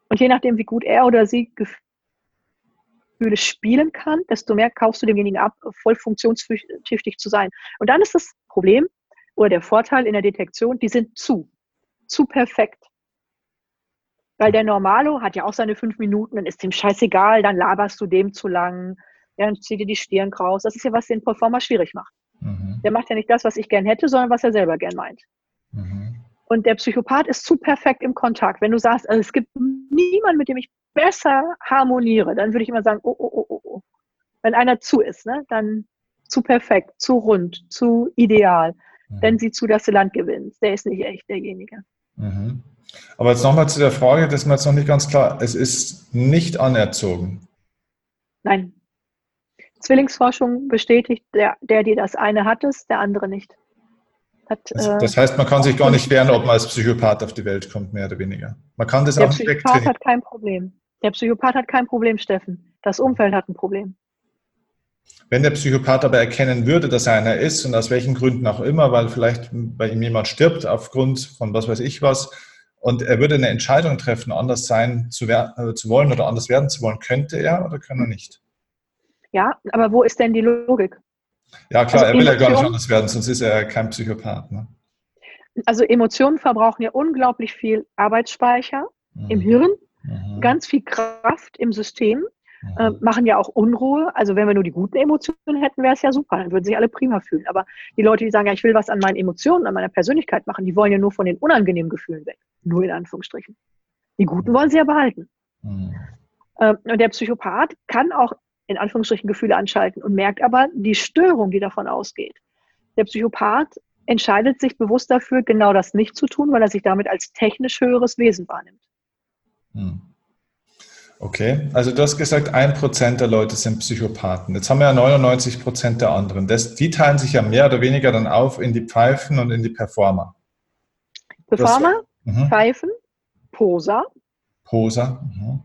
Und je nachdem, wie gut er oder sie Gefühle spielen kann, desto mehr kaufst du demjenigen ab, voll funktionstüchtig zu sein. Und dann ist das Problem oder der Vorteil in der Detektion, die sind zu, zu perfekt. Weil der Normalo hat ja auch seine fünf Minuten, dann ist dem scheißegal, dann laberst du dem zu lang, dann zieht dir die Stirn kraus. Das ist ja, was den Performer schwierig macht. Mhm. Der macht ja nicht das, was ich gern hätte, sondern was er selber gern meint. Mhm. Und der Psychopath ist zu perfekt im Kontakt. Wenn du sagst, also es gibt niemanden, mit dem ich besser harmoniere, dann würde ich immer sagen, oh, oh, oh, oh, oh. Wenn einer zu ist, ne, dann zu perfekt, zu rund, zu ideal, mhm. dann sieh zu, dass du Land gewinnst. Der ist nicht echt derjenige. Mhm. Aber jetzt nochmal zu der Frage, das ist mir jetzt noch nicht ganz klar. Es ist nicht anerzogen. Nein. Zwillingsforschung bestätigt, der, der, die das eine hat es, der andere nicht. Hat, das, äh, das, heißt, man kann sich gar nicht wehren, ob man als Psychopath auf die Welt kommt, mehr oder weniger. Man kann das der auch Psychopath hat kein Problem. Der Psychopath hat kein Problem, Steffen. Das Umfeld hat ein Problem. Wenn der Psychopath aber erkennen würde, dass er einer ist und aus welchen Gründen auch immer, weil vielleicht bei ihm jemand stirbt aufgrund von was weiß ich was, und er würde eine Entscheidung treffen, anders sein zu, äh, zu wollen oder anders werden zu wollen, könnte er oder kann er nicht? Ja, aber wo ist denn die Logik? Ja, klar, also er will Emotion, ja gar nicht anders werden, sonst ist er kein Psychopath. Ne? Also Emotionen verbrauchen ja unglaublich viel Arbeitsspeicher mhm. im Hirn, mhm. ganz viel Kraft im System, mhm. äh, machen ja auch Unruhe. Also wenn wir nur die guten Emotionen hätten, wäre es ja super, dann würden sich alle prima fühlen. Aber die Leute, die sagen, ja, ich will was an meinen Emotionen, an meiner Persönlichkeit machen, die wollen ja nur von den unangenehmen Gefühlen weg. Nur in Anführungsstrichen. Die guten wollen sie ja behalten. Mhm. Äh, und der Psychopath kann auch in Anführungsstrichen Gefühle anschalten und merkt aber die Störung, die davon ausgeht. Der Psychopath entscheidet sich bewusst dafür, genau das nicht zu tun, weil er sich damit als technisch höheres Wesen wahrnimmt. Hm. Okay, also du hast gesagt, ein Prozent der Leute sind Psychopathen. Jetzt haben wir ja 99 Prozent der anderen. Das, die teilen sich ja mehr oder weniger dann auf in die Pfeifen und in die Performer. Performer, mhm. Pfeifen, Poser. Poser. Mhm.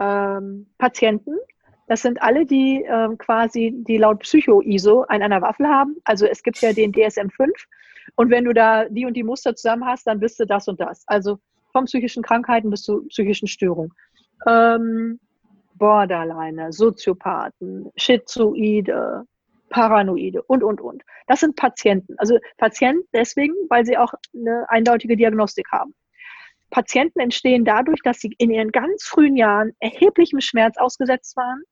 Ähm, Patienten, das sind alle, die äh, quasi, die laut Psycho-ISO an einer Waffel haben. Also es gibt ja den DSM-5. Und wenn du da die und die Muster zusammen hast, dann bist du das und das. Also von psychischen Krankheiten bis zu psychischen Störungen. Ähm, Borderliner, Soziopathen, Schizoide, Paranoide und, und, und. Das sind Patienten. Also Patienten deswegen, weil sie auch eine eindeutige Diagnostik haben. Patienten entstehen dadurch, dass sie in ihren ganz frühen Jahren erheblichem Schmerz ausgesetzt waren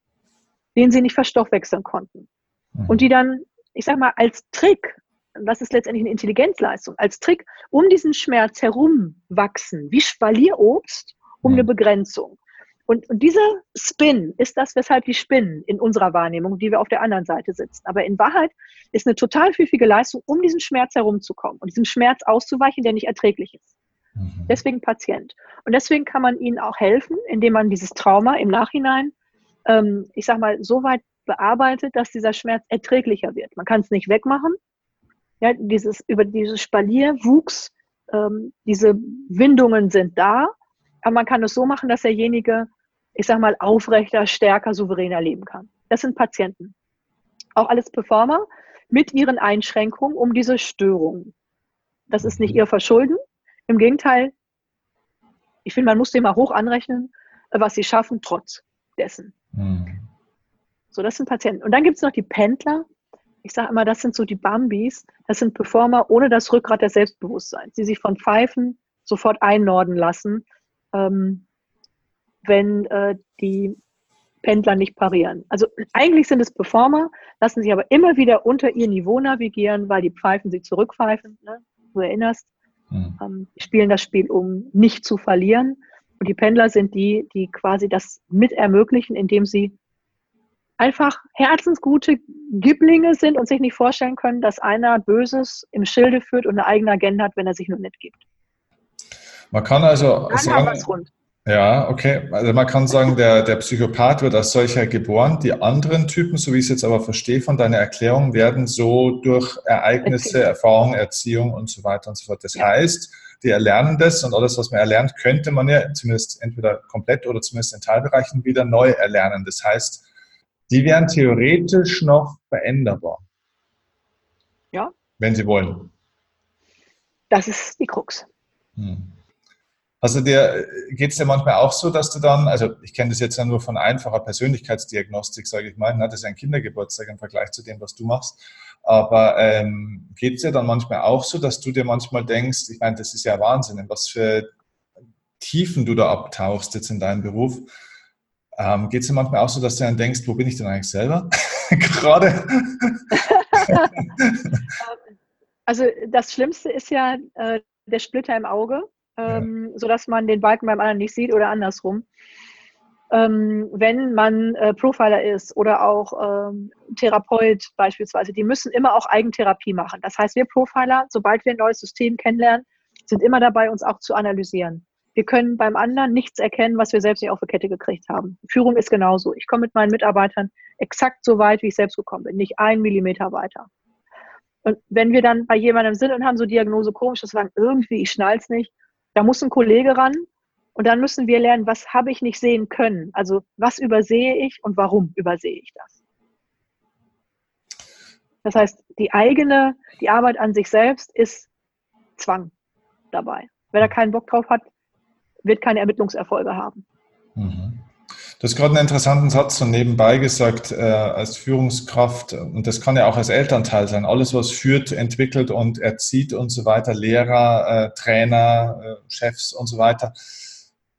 den sie nicht verstoffwechseln konnten. Mhm. Und die dann, ich sag mal, als Trick, das ist letztendlich eine Intelligenzleistung, als Trick um diesen Schmerz herum wachsen, wie Spalierobst um mhm. eine Begrenzung. Und, und dieser Spin ist das, weshalb die spinnen in unserer Wahrnehmung, die wir auf der anderen Seite sitzen. Aber in Wahrheit ist eine total pfiffige Leistung, um diesen Schmerz herumzukommen und diesem Schmerz auszuweichen, der nicht erträglich ist. Mhm. Deswegen Patient. Und deswegen kann man ihnen auch helfen, indem man dieses Trauma im Nachhinein ähm, ich sag mal, so weit bearbeitet, dass dieser Schmerz erträglicher wird. Man kann es nicht wegmachen. Ja, dieses, über dieses Spalier, Wuchs, ähm, diese Windungen sind da, aber man kann es so machen, dass derjenige, ich sag mal, aufrechter, stärker, souveräner leben kann. Das sind Patienten. Auch alles Performer mit ihren Einschränkungen um diese Störungen. Das ist nicht ihr Verschulden. Im Gegenteil, ich finde, man muss dem mal hoch anrechnen, was sie schaffen, trotz dessen. Mhm. So, das sind Patienten. Und dann gibt es noch die Pendler. Ich sage immer, das sind so die Bambis. Das sind Performer ohne das Rückgrat des Selbstbewusstseins, die sich von Pfeifen sofort einnorden lassen, ähm, wenn äh, die Pendler nicht parieren. Also eigentlich sind es Performer, lassen sich aber immer wieder unter ihr Niveau navigieren, weil die Pfeifen sie zurückpfeifen. Ne? Du erinnerst, mhm. ähm, spielen das Spiel, um nicht zu verlieren. Und die Pendler sind die, die quasi das mit ermöglichen, indem sie einfach herzensgute Giblinge sind und sich nicht vorstellen können, dass einer Böses im Schilde führt und eine eigene Agenda hat, wenn er sich nur nicht gibt. Man kann also Dann sagen, ja, okay. Also man kann sagen, der, der Psychopath wird als solcher geboren. Die anderen Typen, so wie ich es jetzt aber verstehe von deiner Erklärung, werden so durch Ereignisse, Erfahrung, Erziehung und so weiter und so fort. Das ja. heißt, die erlernen das und alles, was man erlernt, könnte man ja zumindest entweder komplett oder zumindest in Teilbereichen wieder neu erlernen. Das heißt, die wären theoretisch noch veränderbar. Ja. Wenn sie wollen. Das ist die Krux. Hm. Also dir geht es dir manchmal auch so, dass du dann, also ich kenne das jetzt ja nur von einfacher Persönlichkeitsdiagnostik, sage ich mal, ne? das ist ein Kindergeburtstag im Vergleich zu dem, was du machst. Aber ähm, geht es dir dann manchmal auch so, dass du dir manchmal denkst, ich meine, das ist ja Wahnsinn, in was für Tiefen du da abtauchst jetzt in deinem Beruf. Ähm, geht es dir manchmal auch so, dass du dann denkst, wo bin ich denn eigentlich selber gerade? also das Schlimmste ist ja äh, der Splitter im Auge ähm, ja. sodass man den Balken beim anderen nicht sieht oder andersrum. ähm, wenn man äh, Profiler ist oder auch ähm, Therapeut beispielsweise, die müssen immer auch Eigentherapie machen. Das heißt, wir Profiler, sobald wir ein neues System kennenlernen, sind immer dabei, uns auch zu analysieren. Wir können beim anderen nichts erkennen, was wir selbst nicht auf die Kette gekriegt haben. Führung ist genauso. Ich komme mit meinen Mitarbeitern exakt so weit, wie ich selbst gekommen bin, nicht ein Millimeter weiter. Und wenn wir dann bei jemandem sind und haben so Diagnose komisch, das sagen, irgendwie, ich schnall's nicht, da muss ein Kollege ran und dann müssen wir lernen, was habe ich nicht sehen können? Also was übersehe ich und warum übersehe ich das? Das heißt, die eigene, die Arbeit an sich selbst ist Zwang dabei. Wer da keinen Bock drauf hat, wird keine Ermittlungserfolge haben. Mhm. Du hast gerade einen interessanten Satz so nebenbei gesagt, äh, als Führungskraft, und das kann ja auch als Elternteil sein, alles, was führt, entwickelt und erzieht und so weiter, Lehrer, äh, Trainer, äh, Chefs und so weiter,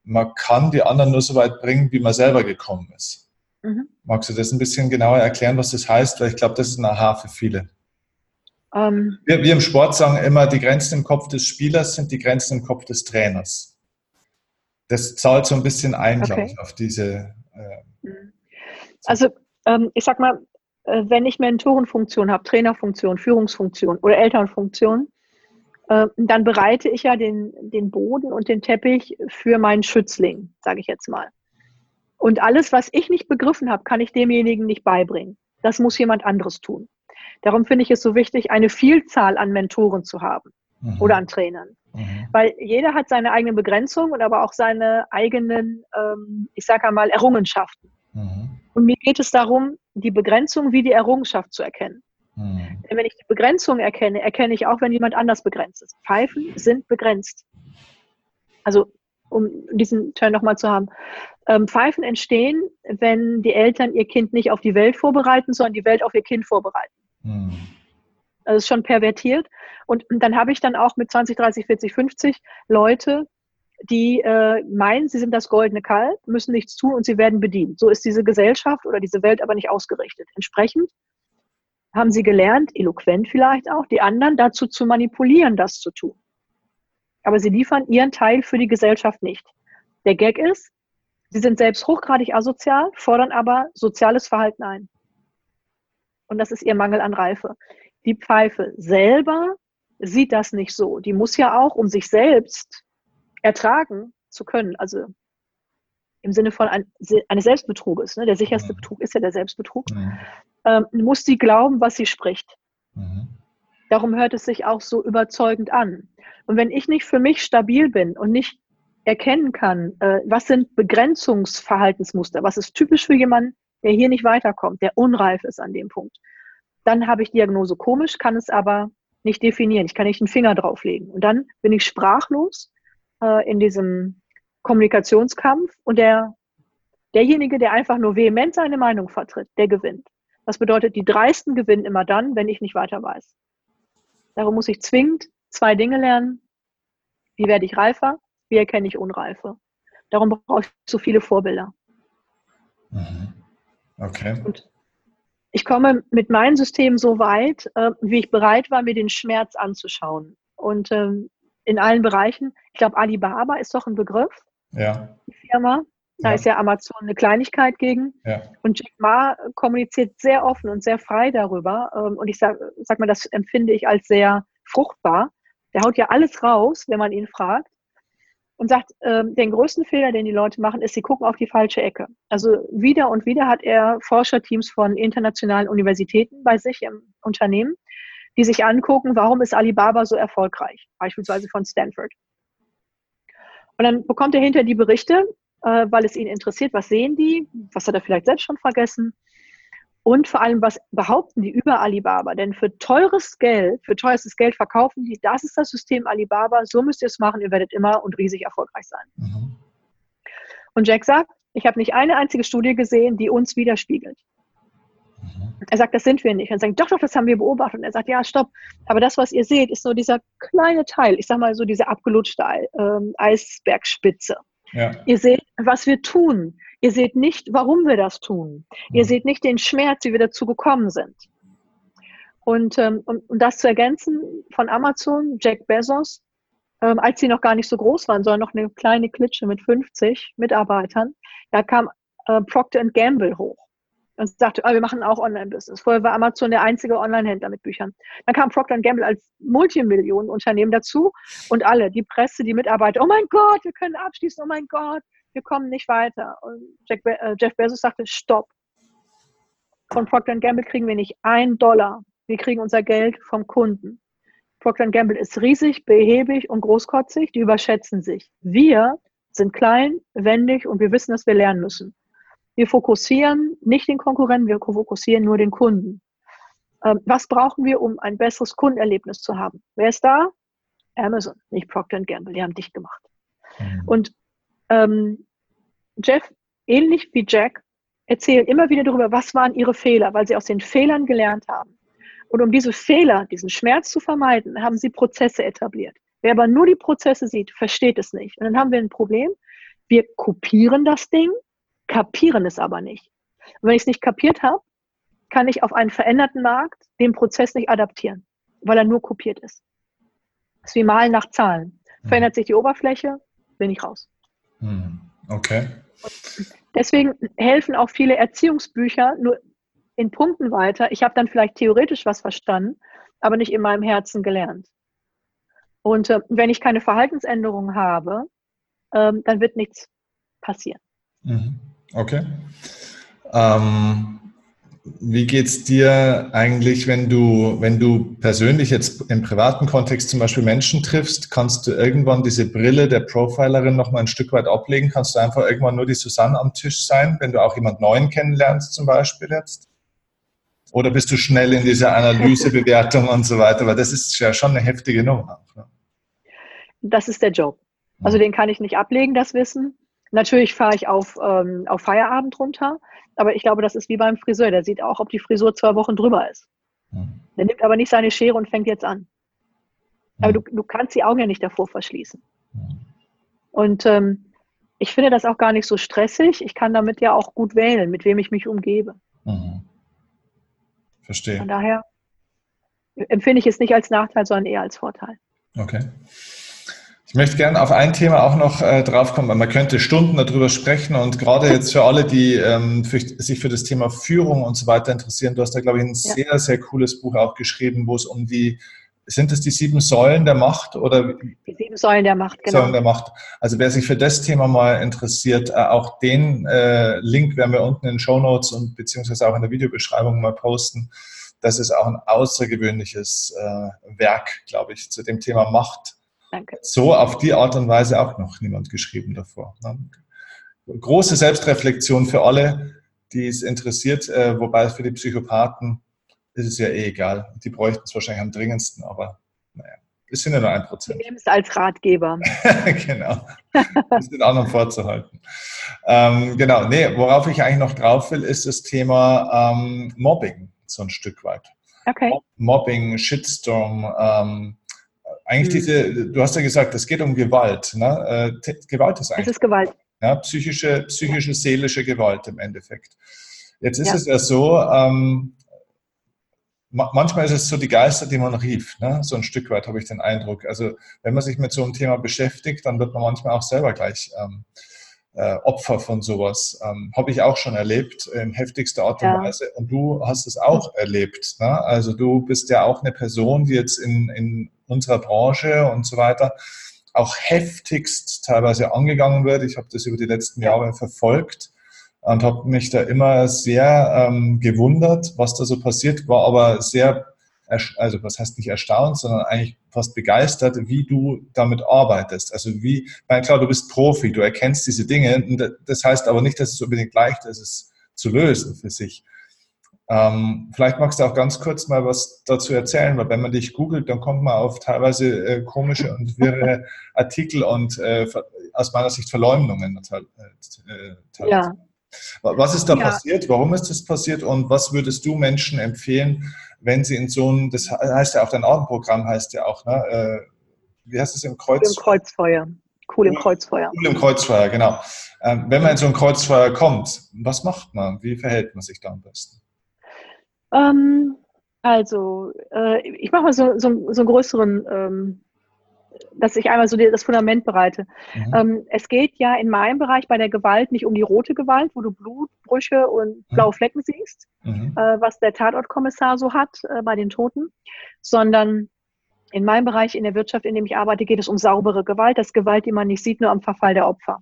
man kann die anderen nur so weit bringen, wie man selber gekommen ist. Mhm. Magst du das ein bisschen genauer erklären, was das heißt? Weil ich glaube, das ist ein Aha für viele. Ähm, wir, wir, im Sport sagen immer, die Grenzen im Kopf des Spielers sind die Grenzen im Kopf des Trainers. Das zahlt so ein bisschen ein, okay. glaube ich, auf diese. Äh, also, ähm, ich sag mal, äh, wenn ich Mentorenfunktion habe, Trainerfunktion, Führungsfunktion oder Elternfunktion, äh, dann bereite ich ja den, den Boden und den Teppich für meinen Schützling, sage ich jetzt mal. Und alles, was ich nicht begriffen habe, kann ich demjenigen nicht beibringen. Das muss jemand anderes tun. Darum finde ich es so wichtig, eine Vielzahl an Mentoren zu haben mhm. oder an Trainern. Mhm. Weil jeder hat seine eigenen Begrenzungen und aber auch seine eigenen, ähm, ich sage einmal, Errungenschaften. Mhm. Und mir geht es darum, die Begrenzung wie die Errungenschaft zu erkennen. Mhm. Denn wenn ich die Begrenzung erkenne, erkenne ich auch, wenn jemand anders begrenzt ist. Pfeifen sind begrenzt. Also, um diesen Turn nochmal zu haben. Ähm, Pfeifen entstehen, wenn die Eltern ihr Kind nicht auf die Welt vorbereiten, sondern die Welt auf ihr Kind vorbereiten. Das ist schon pervertiert. Und, und dann habe ich dann auch mit 20, 30, 40, 50 Leute, die äh, meinen, sie sind das goldene Kalb, müssen nichts tun und sie werden bedient. So ist diese Gesellschaft oder diese Welt aber nicht ausgerichtet. Entsprechend haben sie gelernt, eloquent vielleicht auch, die anderen dazu zu manipulieren, das zu tun. Aber sie liefern ihren Teil für die Gesellschaft nicht. Der Gag ist, sie sind selbst hochgradig asozial, fordern aber soziales Verhalten ein. Und das ist ihr Mangel an Reife. Die Pfeife selber sieht das nicht so. Die muss ja auch, um sich selbst ertragen zu können, also im Sinne von ein, eines Selbstbetruges, ne? der sicherste Betrug ist ja der Selbstbetrug, mhm ähm, muss sie glauben, was sie spricht. Mhm. Darum hört es sich auch so überzeugend an. Und wenn ich nicht für mich stabil bin und nicht erkennen kann, äh, was sind Begrenzungsverhaltensmuster, was ist typisch für jemanden, der hier nicht weiterkommt, der unreif ist an dem Punkt, dann habe ich Diagnose komisch, kann es aber nicht definieren. Ich kann nicht einen Finger drauflegen. Und dann bin ich sprachlos äh, in diesem Kommunikationskampf und der, derjenige, der einfach nur vehement seine Meinung vertritt, der gewinnt. Das bedeutet, die Dreisten gewinnen immer dann, wenn ich nicht weiter weiß. Darum muss ich zwingend zwei Dinge lernen. Wie werde ich reifer? Wie erkenne ich Unreife? Darum brauche ich so viele Vorbilder. Mhm. Okay. Und ich komme mit meinem System so weit, äh, wie ich bereit war, mir den Schmerz anzuschauen. Und ähm, in allen Bereichen, ich glaube, Alibaba ist doch ein Begriff. Ja. Die Firma. Da ja. ist ja Amazon eine Kleinigkeit gegen. Ja. Und Jack Ma kommuniziert sehr offen und sehr frei darüber. Ähm, und ich sag, sag mal, das empfinde ich als sehr fruchtbar. Der haut ja alles raus, wenn man ihn fragt. Und sagt, ähm, den größten Fehler, den die Leute machen, ist, sie gucken auf die falsche Ecke. Also wieder und wieder hat er Forscherteams von internationalen Universitäten bei sich im Unternehmen, die sich angucken, warum ist Alibaba so erfolgreich, beispielsweise von Stanford. Und dann bekommt er hinter die Berichte, äh, weil es ihn interessiert, was sehen die, was hat er vielleicht selbst schon vergessen und vor allem, was behaupten die über Alibaba? Denn für teures Geld, für teuerstes Geld verkaufen die, das ist das System Alibaba, so müsst ihr es machen, ihr werdet immer und riesig erfolgreich sein. Mhm. Und Jack sagt, ich habe nicht eine einzige Studie gesehen, die uns widerspiegelt. Mhm. Er sagt, das sind wir nicht. Und sagt, doch, doch, das haben wir beobachtet. Und er sagt, ja, stopp. Aber das, was ihr seht, ist nur dieser kleine Teil. Ich sage mal so diese abgelutschte ähm, Eisbergspitze. Ja. Ihr seht, was wir tun. Ihr seht nicht, warum wir das tun. Mhm. Ihr seht nicht den Schmerz, wie wir dazu gekommen sind. Und ähm, um, um das zu ergänzen von Amazon, Jack Bezos, ähm, als sie noch gar nicht so groß waren, sondern noch eine kleine Klitsche mit 50 Mitarbeitern, da kam äh, Procter Gamble hoch und sagte, ah, wir machen auch Online-Business. Vorher war Amazon der einzige Online-Händler mit Büchern. Dann kam Procter Gamble als Multimillionenunternehmen dazu und alle, die Presse, die Mitarbeiter, oh mein Gott, wir können abschließen, oh mein Gott, wir kommen nicht weiter. Und Jack, äh, Jeff Bezos sagte, stopp. Von Procter Gamble kriegen wir nicht ein Dollar. Wir kriegen unser Geld vom Kunden. Procter Gamble ist riesig, behäbig und großkotzig. Die überschätzen sich. Wir sind klein, wendig und wir wissen, dass wir lernen müssen. Wir fokussieren nicht den Konkurrenten, wir fokussieren nur den Kunden. Ähm, was brauchen wir, um ein besseres Kundenerlebnis zu haben? Wer ist da? Amazon, nicht Procter Gamble, die haben dich gemacht. Mhm. Und ähm, Jeff, ähnlich wie Jack, erzählen immer wieder darüber, was waren ihre Fehler, weil sie aus den Fehlern gelernt haben. Und um diese Fehler, diesen Schmerz zu vermeiden, haben sie Prozesse etabliert. Wer aber nur die Prozesse sieht, versteht es nicht. Und dann haben wir ein Problem. Wir kopieren das Ding, kapieren es aber nicht. Und wenn ich es nicht kapiert habe, kann ich auf einen veränderten Markt den Prozess nicht adaptieren, weil er nur kopiert ist. Das ist wie Malen nach Zahlen. Mhm. Verändert sich die Oberfläche, bin ich raus. Mhm. Okay. Und deswegen helfen auch viele Erziehungsbücher nur in Punkten weiter. Ich habe dann vielleicht theoretisch was verstanden, aber nicht in meinem Herzen gelernt. Und äh, wenn ich keine Verhaltensänderung habe, ähm, dann wird nichts passieren. Mhm. Okay. Ähm, wie geht es dir eigentlich, wenn du, wenn du persönlich jetzt im privaten Kontext zum Beispiel Menschen triffst, kannst du irgendwann diese Brille der Profilerin noch mal ein Stück weit ablegen? Kannst du einfach irgendwann nur die Susanne am Tisch sein, wenn du auch jemand Neuen kennenlernst zum Beispiel jetzt? Oder bist du schnell in dieser Analyse, Bewertung und so weiter? Weil das ist ja schon eine heftige Nummer. Ne? Das ist der Job. Also den kann ich nicht ablegen, das Wissen. Natürlich fahre ich auf, ähm, auf Feierabend runter, aber ich glaube, das ist wie beim Friseur. Der sieht auch, ob die Frisur zwei Wochen drüber ist. Mhm. Der nimmt aber nicht seine Schere und fängt jetzt an. Aber mhm. du, du kannst die Augen ja nicht davor verschließen. Mhm. Und ähm, ich finde das auch gar nicht so stressig. Ich kann damit ja auch gut wählen, mit wem ich mich umgebe. Mhm. Verstehe. Von daher empfinde ich es nicht als Nachteil, sondern eher als Vorteil. Okay. Ich möchte gerne auf ein Thema auch noch äh, draufkommen, weil man könnte Stunden darüber sprechen und gerade jetzt für alle, die ähm, für, sich für das Thema Führung und so weiter interessieren, du hast da, glaube ich, ein ja. sehr, sehr cooles Buch auch geschrieben, wo es um die, sind es die sieben Säulen der Macht oder? Die sieben Säulen der Macht, genau. Säulen der Macht. Also wer sich für das Thema mal interessiert, äh, auch den äh, Link werden wir unten in den Show Notes und beziehungsweise auch in der Videobeschreibung mal posten. Das ist auch ein außergewöhnliches äh, Werk, glaube ich, zu dem Thema Macht Danke. So auf die Art und Weise auch noch niemand geschrieben davor. Ne? Große Selbstreflexion für alle, die es interessiert, äh, wobei für die Psychopathen ist es ja eh egal. Die bräuchten es wahrscheinlich am dringendsten, aber naja, wir sind ja nur ein Prozent. Wir nehmen es als Ratgeber. genau. Das den anderen vorzuhalten. Ähm, genau, nee, worauf ich eigentlich noch drauf will, ist das Thema ähm, Mobbing, so ein Stück weit. Okay. Mobbing, Shitstorm, ähm, eigentlich mhm. diese, du hast ja gesagt, es geht um Gewalt. Ne? Äh, Gewalt ist eigentlich. Es ist Gewalt. Ja, psychische, psychische, seelische Gewalt im Endeffekt. Jetzt ist ja. es ja so, ähm, manchmal ist es so die Geister, die man rief. Ne? So ein Stück weit habe ich den Eindruck. Also wenn man sich mit so einem Thema beschäftigt, dann wird man manchmal auch selber gleich ähm, äh, Opfer von sowas. Ähm, Habe ich auch schon erlebt in heftigster Art und ja. Weise. Und du hast es auch erlebt. Ne? Also du bist ja auch eine Person, die jetzt in, in unserer Branche und so weiter auch heftigst teilweise angegangen wird. Ich habe das über die letzten Jahre verfolgt und habe mich da immer sehr ähm, gewundert, was da so passiert, war aber sehr, also was heißt nicht erstaunt, sondern eigentlich fast begeistert, wie du damit arbeitest. Also wie, mein klar, du bist Profi, du erkennst diese Dinge. Das heißt aber nicht, dass es unbedingt leicht ist, es zu lösen für sich. Ähm, vielleicht magst du auch ganz kurz mal was dazu erzählen, weil wenn man dich googelt, dann kommt man auf teilweise äh, komische und wirre Artikel und äh, aus meiner Sicht Verleumdungen. Äh, ja. Was ist da ja. passiert? Warum ist das passiert? Und was würdest du Menschen empfehlen, wenn sie in so ein, das heißt ja auch dein Abendprogramm heißt ja auch, ne? Äh, wie heißt es im Kreuz? Im Kreuzfeuer. Cool im Kreuzfeuer. Cool im Kreuzfeuer, genau. Ähm, wenn man in so ein Kreuzfeuer kommt, was macht man? Wie verhält man sich da am besten? Ähm, also, äh, ich mache mal so, so, so, einen größeren ähm, dass ich einmal so das Fundament bereite. Mhm. Ähm, es geht ja in meinem Bereich bei der Gewalt nicht um die rote Gewalt, wo du Blutbrüche und mhm. blaue Flecken siehst, mhm. äh, was der Tatortkommissar so hat äh, bei den Toten, sondern in meinem Bereich in der Wirtschaft, in dem ich arbeite, geht es um saubere Gewalt, das Gewalt, die man nicht sieht, nur am Verfall der Opfer.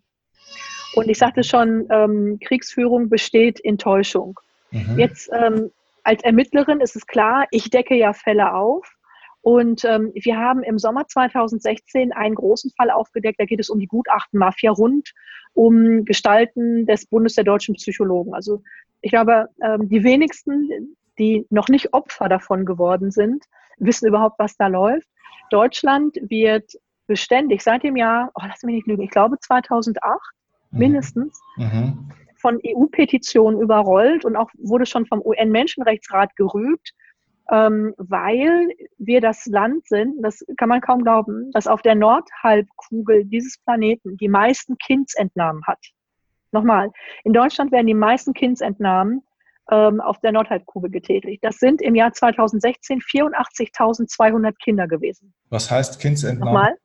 Und ich sagte schon, ähm, Kriegsführung besteht in Täuschung. Mhm. Jetzt ähm, als Ermittlerin ist es klar, ich decke ja Fälle auf. Und ähm, wir haben im Sommer 2016 einen großen Fall aufgedeckt. Da geht es um die Gutachtenmafia rund um Gestalten des Bundes der deutschen Psychologen. Also ich glaube, ähm, die wenigsten, die noch nicht Opfer davon geworden sind, wissen überhaupt, was da läuft. Deutschland wird beständig seit dem Jahr, oh, lass mich nicht lügen, ich glaube 2008 mhm. mindestens, mhm. von EU-Petitionen überrollt und auch wurde schon vom UN-Menschenrechtsrat gerügt, ähm, weil wir das Land sind, das kann man kaum glauben, das auf der Nordhalbkugel dieses Planeten die meisten Kindsentnahmen hat. Nochmal, in Deutschland werden die meisten Kindsentnahmen ähm, auf der Nordhalbkugel getätigt. Das sind im Jahr 2016 84.200 Kinder gewesen. Was heißt Kindsentnahmen? Nochmal,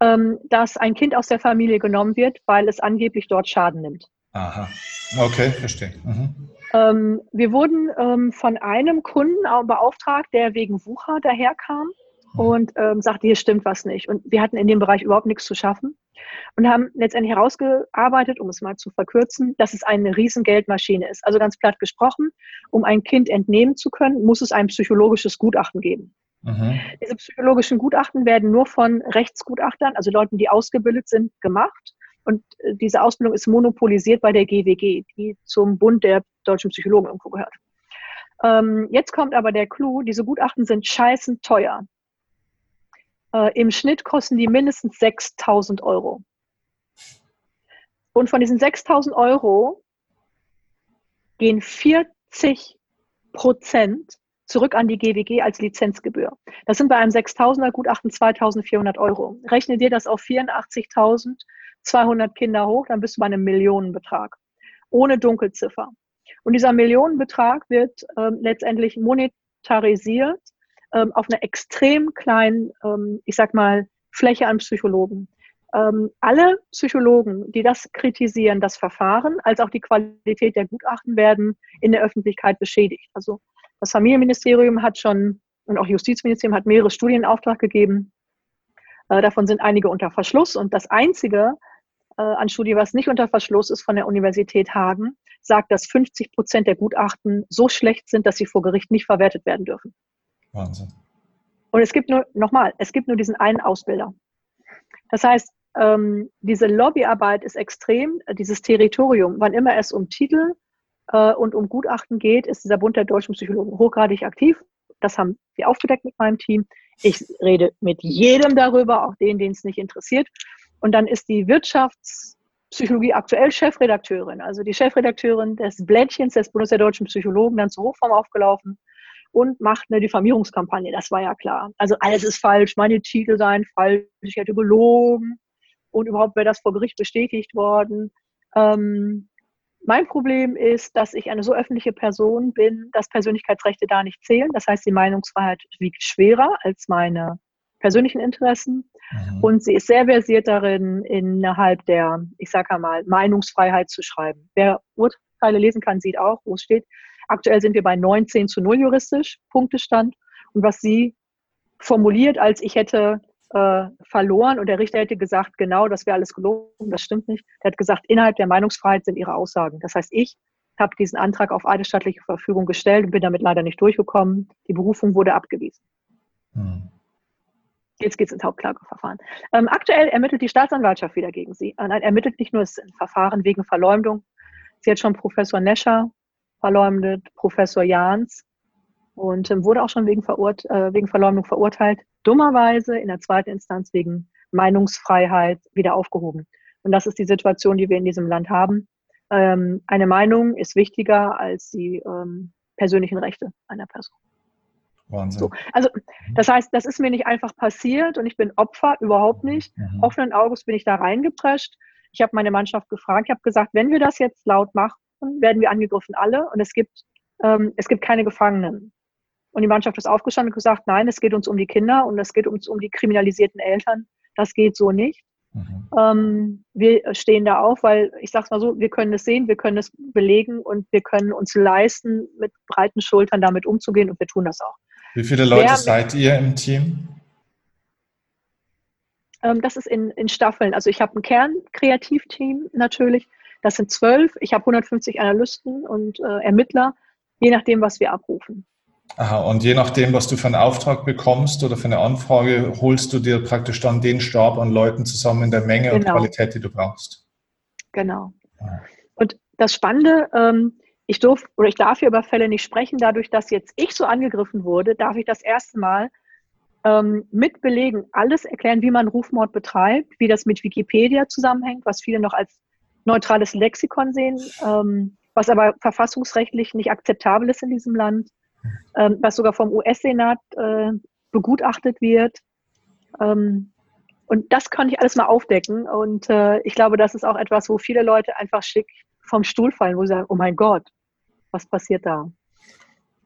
ähm, dass ein Kind aus der Familie genommen wird, weil es angeblich dort Schaden nimmt. Aha, okay, verstehe. Mhm. Ähm, wir wurden ähm, von einem Kunden beauftragt, der wegen Wucher daherkam mhm. und ähm, sagte, hier stimmt was nicht. Und wir hatten in dem Bereich überhaupt nichts zu schaffen und haben letztendlich herausgearbeitet, um es mal zu verkürzen, dass es eine riesen Geldmaschine ist. Also ganz platt gesprochen, um ein Kind entnehmen zu können, muss es ein psychologisches Gutachten geben. Mhm. Diese psychologischen Gutachten werden nur von Rechtsgutachtern, also Leuten, die ausgebildet sind, gemacht. Und äh, diese Ausbildung ist monopolisiert bei der GWG, die zum Bund der deutschen Psychologen irgendwo gehört. Ähm, jetzt kommt aber der Clou, diese Gutachten sind scheißen teuer. Äh, Im Schnitt kosten die mindestens 6000 Euro. Und von diesen 6000 Euro gehen 40 Prozent zurück an die GWG als Lizenzgebühr. Das sind bei einem 6000er Gutachten 2400 Euro. Rechne dir das auf 84.200 Kinder hoch, dann bist du bei einem Millionenbetrag. Ohne Dunkelziffer. Und dieser Millionenbetrag wird ähm, letztendlich monetarisiert ähm, auf einer extrem kleinen, ähm, ich sag mal, Fläche an Psychologen. Ähm, alle Psychologen, die das kritisieren, das Verfahren, als auch die Qualität der Gutachten werden in der Öffentlichkeit beschädigt. Also das Familienministerium hat schon und auch Justizministerium hat mehrere Studien in Auftrag gegeben. Äh, davon sind einige unter Verschluss und das einzige an Studie, was nicht unter Verschluss ist von der Universität Hagen, sagt, dass 50 Prozent der Gutachten so schlecht sind, dass sie vor Gericht nicht verwertet werden dürfen. Wahnsinn. Und es gibt nur, nochmal, es gibt nur diesen einen Ausbilder. Das heißt, ähm, diese Lobbyarbeit ist extrem, dieses Territorium, wann immer es um Titel äh, und um Gutachten geht, ist dieser Bund der deutschen Psychologen hochgradig aktiv. Das haben wir aufgedeckt mit meinem Team. Ich rede mit jedem darüber, auch denen, denen es nicht interessiert. Und dann ist die Wirtschaftspsychologie aktuell Chefredakteurin, also die Chefredakteurin des Blättchens des Bundes der deutschen Psychologen, dann zur Hochform aufgelaufen und macht eine Diffamierungskampagne. Das war ja klar. Also alles ist falsch, meine Titel seien falsch, ich hätte gelogen und überhaupt wäre das vor Gericht bestätigt worden. Ähm, mein Problem ist, dass ich eine so öffentliche Person bin, dass Persönlichkeitsrechte da nicht zählen. Das heißt, die Meinungsfreiheit wiegt schwerer als meine persönlichen Interessen. Mhm. Und sie ist sehr versiert darin, innerhalb der, ich sage mal, Meinungsfreiheit zu schreiben. Wer Urteile lesen kann, sieht auch, wo es steht. Aktuell sind wir bei 19 zu 0 juristisch, Punktestand. Und was sie formuliert, als ich hätte äh, verloren und der Richter hätte gesagt, genau, das wäre alles gelogen, das stimmt nicht. Der hat gesagt, innerhalb der Meinungsfreiheit sind ihre Aussagen. Das heißt, ich habe diesen Antrag auf eidesstattliche Verfügung gestellt und bin damit leider nicht durchgekommen. Die Berufung wurde abgewiesen. Hm. Jetzt geht es ins Hauptklageverfahren. Ähm, aktuell ermittelt die Staatsanwaltschaft wieder gegen sie. Äh, nein, ermittelt nicht nur das Verfahren wegen Verleumdung. Sie hat schon Professor Nescher verleumdet, Professor Jahns und ähm, wurde auch schon wegen, Verurt äh, wegen Verleumdung verurteilt. Dummerweise in der zweiten Instanz wegen Meinungsfreiheit wieder aufgehoben. Und das ist die Situation, die wir in diesem Land haben. Ähm, eine Meinung ist wichtiger als die ähm, persönlichen Rechte einer Person. Wahnsinn. So. Also das heißt, das ist mir nicht einfach passiert und ich bin Opfer, überhaupt nicht. Mhm. Offenen Auges bin ich da reingeprescht. Ich habe meine Mannschaft gefragt, ich habe gesagt, wenn wir das jetzt laut machen, werden wir angegriffen alle und es gibt, ähm, es gibt keine Gefangenen. Und die Mannschaft ist aufgestanden und gesagt, nein, es geht uns um die Kinder und es geht uns um die kriminalisierten Eltern. Das geht so nicht. Mhm. Ähm, wir stehen da auf, weil ich sage es mal so, wir können es sehen, wir können es belegen und wir können uns leisten, mit breiten Schultern damit umzugehen und wir tun das auch. Wie viele Leute Wer, seid ihr im Team? Ähm, das ist in, in Staffeln. Also ich habe ein Kernkreativteam natürlich. Das sind zwölf. Ich habe 150 Analysten und äh, Ermittler, je nachdem, was wir abrufen. Aha, und je nachdem, was du für einen Auftrag bekommst oder für eine Anfrage, holst du dir praktisch dann den Stab an Leuten zusammen in der Menge genau. und Qualität, die du brauchst. Genau. Ja. Und das Spannende, ähm, ich durf oder ich darf hier über Fälle nicht sprechen, dadurch, dass jetzt ich so angegriffen wurde, darf ich das erste Mal ähm, mit Belegen alles erklären, wie man Rufmord betreibt, wie das mit Wikipedia zusammenhängt, was viele noch als neutrales Lexikon sehen, ähm, was aber verfassungsrechtlich nicht akzeptabel ist in diesem Land ähm, was sogar vom US-Senat äh, begutachtet wird. Ähm, und das kann ich alles mal aufdecken. Und äh, ich glaube, das ist auch etwas, wo viele Leute einfach schick vom Stuhl fallen, wo sie sagen, oh mein Gott, was passiert da?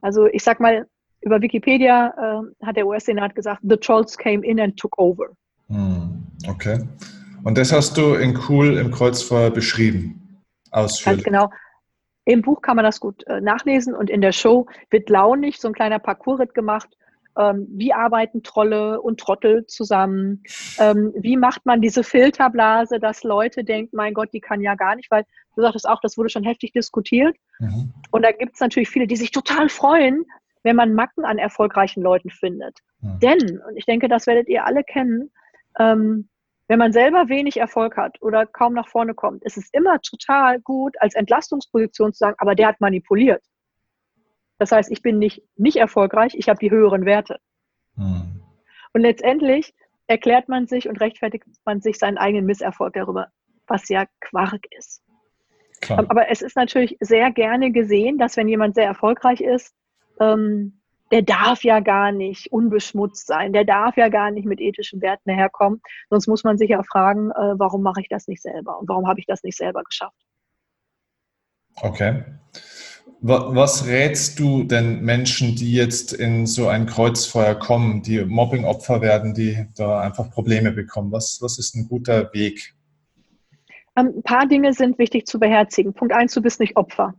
Also ich sag mal, über Wikipedia äh, hat der US-Senat gesagt, the trolls came in and took over. Hm, okay. Und das hast du in Cool im Kreuzfeuer beschrieben. Ausführlich. Ganz genau. Im Buch kann man das gut äh, nachlesen und in der Show wird launig so ein kleiner Parcours gemacht. Ähm, wie arbeiten Trolle und Trottel zusammen? Ähm, wie macht man diese Filterblase, dass Leute denken, mein Gott, die kann ja gar nicht, weil du sagtest auch, das wurde schon heftig diskutiert. Mhm. Und da gibt es natürlich viele, die sich total freuen, wenn man Macken an erfolgreichen Leuten findet. Mhm. Denn, und ich denke, das werdet ihr alle kennen, ähm, wenn man selber wenig Erfolg hat oder kaum nach vorne kommt, ist es immer total gut, als Entlastungsposition zu sagen, aber der hat manipuliert. Das heißt, ich bin nicht, nicht erfolgreich, ich habe die höheren Werte. Hm. Und letztendlich erklärt man sich und rechtfertigt man sich seinen eigenen Misserfolg darüber, was ja Quark ist. Klar. Aber es ist natürlich sehr gerne gesehen, dass wenn jemand sehr erfolgreich ist, ähm, der darf ja gar nicht unbeschmutzt sein, der darf ja gar nicht mit ethischen Werten herkommen. Sonst muss man sich ja fragen, äh, warum mache ich das nicht selber und warum habe ich das nicht selber geschafft. Okay. Was rätst du denn Menschen, die jetzt in so ein Kreuzfeuer kommen, die Mobbing-Opfer werden, die da einfach Probleme bekommen? Was, was ist ein guter Weg? Ähm, ein paar Dinge sind wichtig zu beherzigen. Punkt eins, du bist nicht Opfer.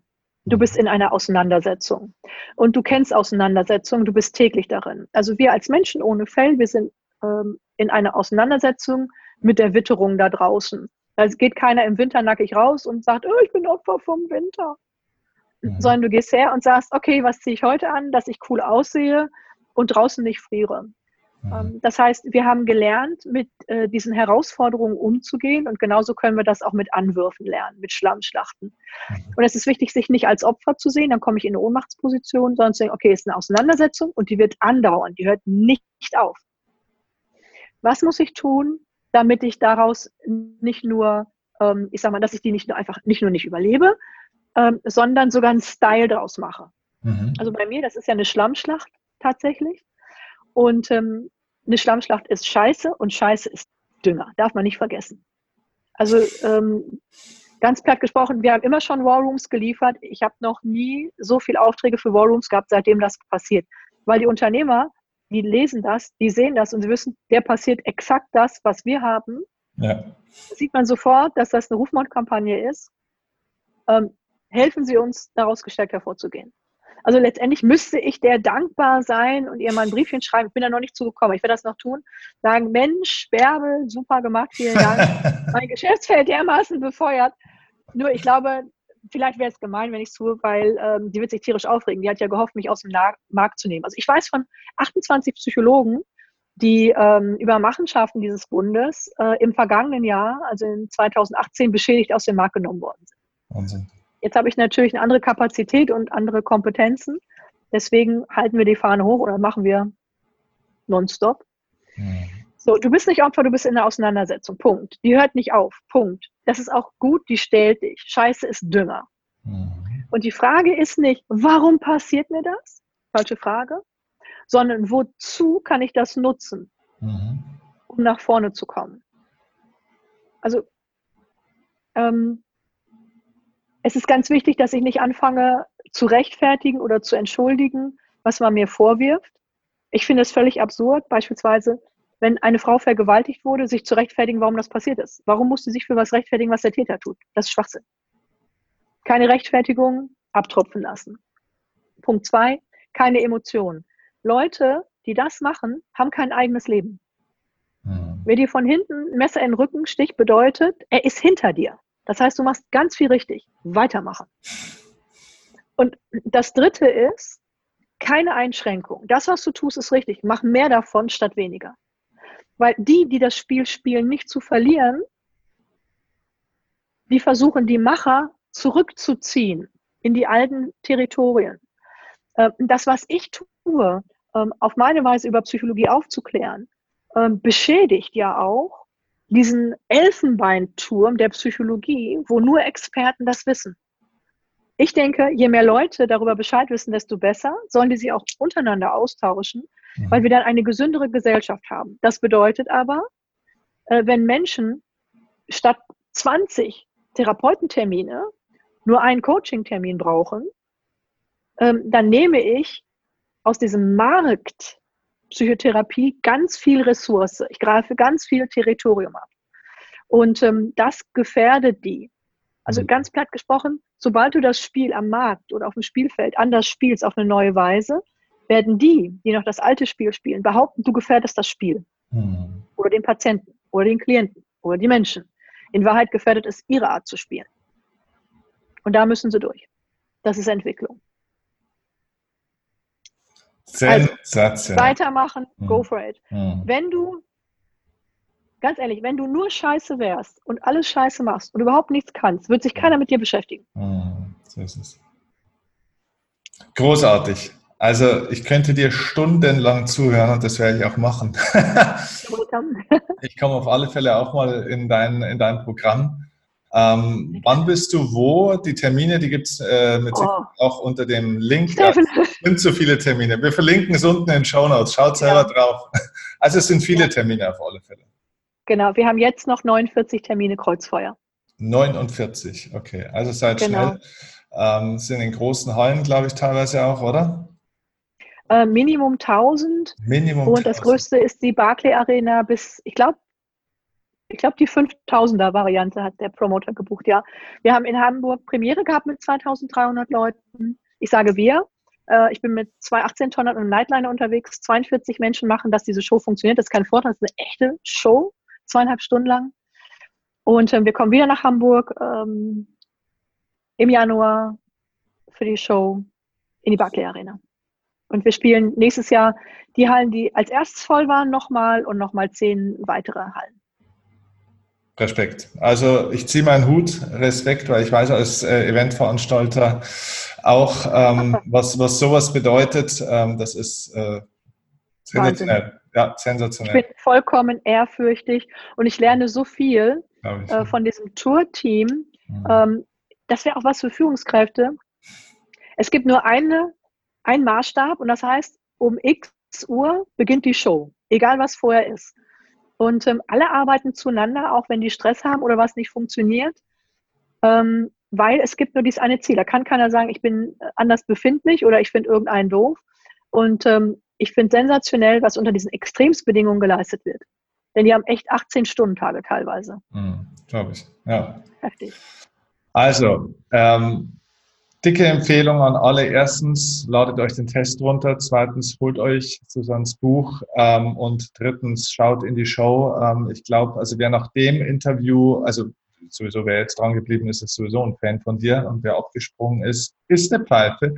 Du bist in einer Auseinandersetzung. Und du kennst Auseinandersetzungen, du bist täglich darin. Also wir als Menschen ohne Fell, wir sind ähm, in einer Auseinandersetzung mit der Witterung da draußen. Da geht keiner im Winter nackig raus und sagt, oh, ich bin Opfer vom Winter. Mhm. Sondern du gehst her und sagst, okay, was ziehe ich heute an, dass ich cool aussehe und draußen nicht friere. Mhm. Ähm, das heißt, wir haben gelernt, mit äh, diesen Herausforderungen umzugehen und genauso können wir das auch mit Anwürfen lernen, mit Schlammschlachten. Mhm. Und es ist wichtig, sich nicht als Opfer zu sehen, dann komme ich in eine Ohnmachtsposition, sondern zu sagen, okay, es ist eine Auseinandersetzung und die wird andauern, die hört nicht auf. Was muss ich tun, damit ich daraus nicht nur, ähm, ich sag mal, dass ich die nicht nur einfach, nicht nur nicht überlebe, ähm, sondern sogar einen Style draus mache. Mhm. Also bei mir, das ist ja eine Schlammschlacht tatsächlich. Und ähm, eine Schlammschlacht ist Scheiße und Scheiße ist Dünger. Darf man nicht vergessen. Also ähm, ganz platt gesprochen, wir haben immer schon Warrooms geliefert. Ich habe noch nie so viele Aufträge für Warrooms gehabt, seitdem das passiert. Weil die Unternehmer, die lesen das, die sehen das und sie wissen, der passiert exakt das, was wir haben. Ja. Da sieht man sofort, dass das eine Rufmordkampagne ist. Ähm, helfen Sie uns, daraus gestärkt hervorzugehen. Also letztendlich müsste ich der dankbar sein und ihr mal ein Briefchen schreiben. Ich bin da noch nicht zugekommen. Ich werde das noch tun. Sagen, Mensch, Bärbel, super gemacht, vielen Dank. mein Geschäftsfeld dermaßen befeuert. Nur ich glaube, vielleicht wäre es gemein, wenn ich es tue, weil ähm, die wird sich tierisch aufregen. Die hat ja gehofft, mich aus dem Na Markt zu nehmen. Also ich weiß von 28 Psychologen, die ähm, über Machenschaften dieses Bundes äh, im vergangenen Jahr, also in 2018, beschädigt aus dem Markt genommen worden sind. Wahnsinn. Jetzt habe ich natürlich eine andere Kapazität und andere Kompetenzen. Deswegen halten wir die Fahne hoch oder machen wir nonstop. Mhm. So, du bist nicht Opfer, du bist in der Auseinandersetzung. Punkt. Die hört nicht auf. Punkt. Das ist auch gut, die stellt dich. Scheiße ist Dünger. Mhm. Und die Frage ist nicht, warum passiert mir das? Falsche Frage. Sondern wozu kann ich das nutzen, mhm. um nach vorne zu kommen? Also, ähm, es ist ganz wichtig, dass ich nicht anfange zu rechtfertigen oder zu entschuldigen, was man mir vorwirft. Ich finde es völlig absurd, beispielsweise, wenn eine Frau vergewaltigt wurde, sich zu rechtfertigen, warum das passiert ist. Warum muss sie sich für was rechtfertigen, was der Täter tut? Das ist Schwachsinn. Keine Rechtfertigung, abtropfen lassen. Punkt zwei, keine Emotionen. Leute, die das machen, haben kein eigenes Leben. Mhm. Wer dir von hinten ein Messer in den Rücken sticht, bedeutet, er ist hinter dir. Das heißt, du machst ganz viel richtig. Weitermachen. Und das dritte ist, keine Einschränkung. Das, was du tust, ist richtig. Mach mehr davon statt weniger. Weil die, die das Spiel spielen, nicht zu verlieren, die versuchen, die Macher zurückzuziehen in die alten Territorien. Ähm, das, was ich tue, ähm, auf meine Weise über Psychologie aufzuklären, ähm, beschädigt ja auch diesen Elfenbeinturm der Psychologie, wo nur Experten das wissen. Ich denke, je mehr Leute darüber Bescheid wissen, desto besser, sollen die sich auch untereinander austauschen, mhm. weil wir dann eine gesündere Gesellschaft haben. Das bedeutet aber, äh, wenn Menschen statt 20 Therapeutentermine nur einen Coaching-Termin brauchen, ähm, dann nehme ich aus diesem Markt Psychotherapie ganz viel Ressource. Ich greife ganz viel Territorium ab. Und ähm, das gefährdet die. Also mhm. ganz platt gesprochen, sobald du das Spiel am Markt oder auf dem Spielfeld anders spielst auf eine neue Weise, werden die, die noch das alte Spiel spielen, behaupten, du gefährdest das Spiel. Mhm. Oder den Patienten oder den Klienten oder die Menschen. In Wahrheit gefährdet es ihre Art zu spielen. Und da müssen sie durch. Das ist Entwicklung. Also, weitermachen, hm. go for it. Hm. Wenn du, ganz ehrlich, wenn du nur Scheiße wärst und alles Scheiße machst und überhaupt nichts kannst, wird sich keiner mit dir beschäftigen. Hm. So ist es. Großartig. Also ich könnte dir stundenlang zuhören und das werde ich auch machen. ich komme auf alle Fälle auch mal in dein, in dein Programm. Ähm, wann bist du wo? Die Termine, die gibt es äh, mit oh. auch unter dem Link. Ja, es sind zu viele Termine. Wir verlinken es unten in den Show Notes. Schaut selber ja. drauf. Also es sind viele. Termine auf alle Fälle. Genau, wir haben jetzt noch 49 Termine Kreuzfeuer. 49, okay. Also seid genau. schnell. Ähm, sind in großen Hallen, glaube ich, teilweise auch, oder? Äh, Minimum 1000. Minimum Und 1000. das größte ist die Barclay Arena bis, ich glaube, ich glaube, die 5000er Variante hat der Promoter gebucht, ja. Wir haben in Hamburg Premiere gehabt mit 2300 Leuten. Ich sage wir. Äh, ich bin mit zwei 18-Tonnern und Nightliner unterwegs. 42 Menschen machen, dass diese Show funktioniert. Das ist kein Vorteil, das ist eine echte Show. Zweieinhalb Stunden lang. Und äh, wir kommen wieder nach Hamburg ähm, im Januar für die Show in die Barclay Arena. Und wir spielen nächstes Jahr die Hallen, die als erstes voll waren, nochmal und nochmal zehn weitere Hallen. Respekt. Also ich ziehe meinen Hut, Respekt, weil ich weiß als äh, Eventveranstalter auch, ähm, was, was sowas bedeutet. Ähm, das ist äh, sensationell. Ja, sensationell. Ich bin vollkommen ehrfürchtig und ich lerne so viel äh, von diesem Tour-Team. Mhm. Ähm, das wäre auch was für Führungskräfte. Es gibt nur eine, einen Maßstab und das heißt, um x Uhr beginnt die Show, egal was vorher ist. Und ähm, alle arbeiten zueinander, auch wenn die Stress haben oder was nicht funktioniert, ähm, weil es gibt nur dieses eine Ziel. Da kann keiner sagen, ich bin äh, anders befindlich oder ich finde irgendeinen doof. Und ähm, ich finde sensationell, was unter diesen Extremsbedingungen geleistet wird. Denn die haben echt 18-Stunden-Tage teilweise. Mhm, Glaube ich, ja. Heftig. Also, ähm, Dicke Empfehlung an alle. Erstens, ladet euch den Test runter. Zweitens, holt euch Susans Buch. Ähm, und drittens, schaut in die Show. Ähm, ich glaube, also wer nach dem Interview, also sowieso, wer jetzt dran geblieben ist, ist sowieso ein Fan von dir. Und wer abgesprungen ist, ist eine Pfeife.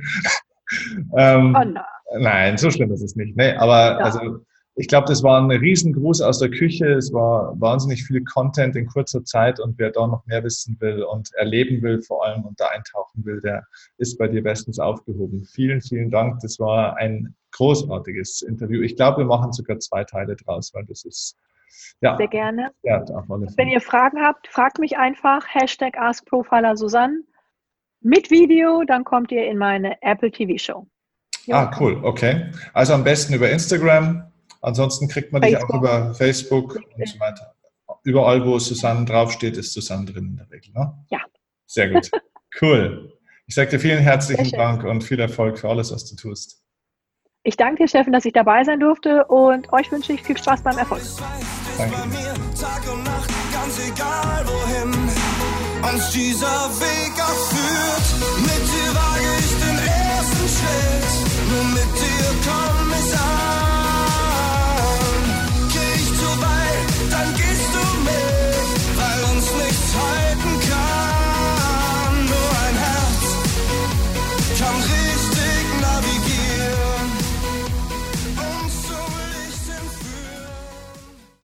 ähm, oh nein, so schlimm ist es nicht. Nee, aber ja. also ich glaube, das war ein Riesengruß aus der Küche. Es war wahnsinnig viel Content in kurzer Zeit und wer da noch mehr wissen will und erleben will vor allem und da eintauchen will, der ist bei dir bestens aufgehoben. Vielen, vielen Dank. Das war ein großartiges Interview. Ich glaube, wir machen sogar zwei Teile draus, weil das ist ja. Sehr gerne. Ja, Wenn ihr Fragen habt, fragt mich einfach. Hashtag AskProfiler Susanne. Mit Video, dann kommt ihr in meine Apple TV Show. Ja. Ah, cool. Okay. Also am besten über Instagram, Ansonsten kriegt man Facebook. dich auch über Facebook und so weiter. Überall, wo Susanne draufsteht, ist Susanne drin in der Regel. Ne? Ja. Sehr gut. Cool. Ich sage dir vielen herzlichen Dank und viel Erfolg für alles, was du tust. Ich danke dir, Steffen, dass ich dabei sein durfte und euch wünsche ich viel Spaß beim Erfolg. Danke. Uns dieser Weg auch führt mit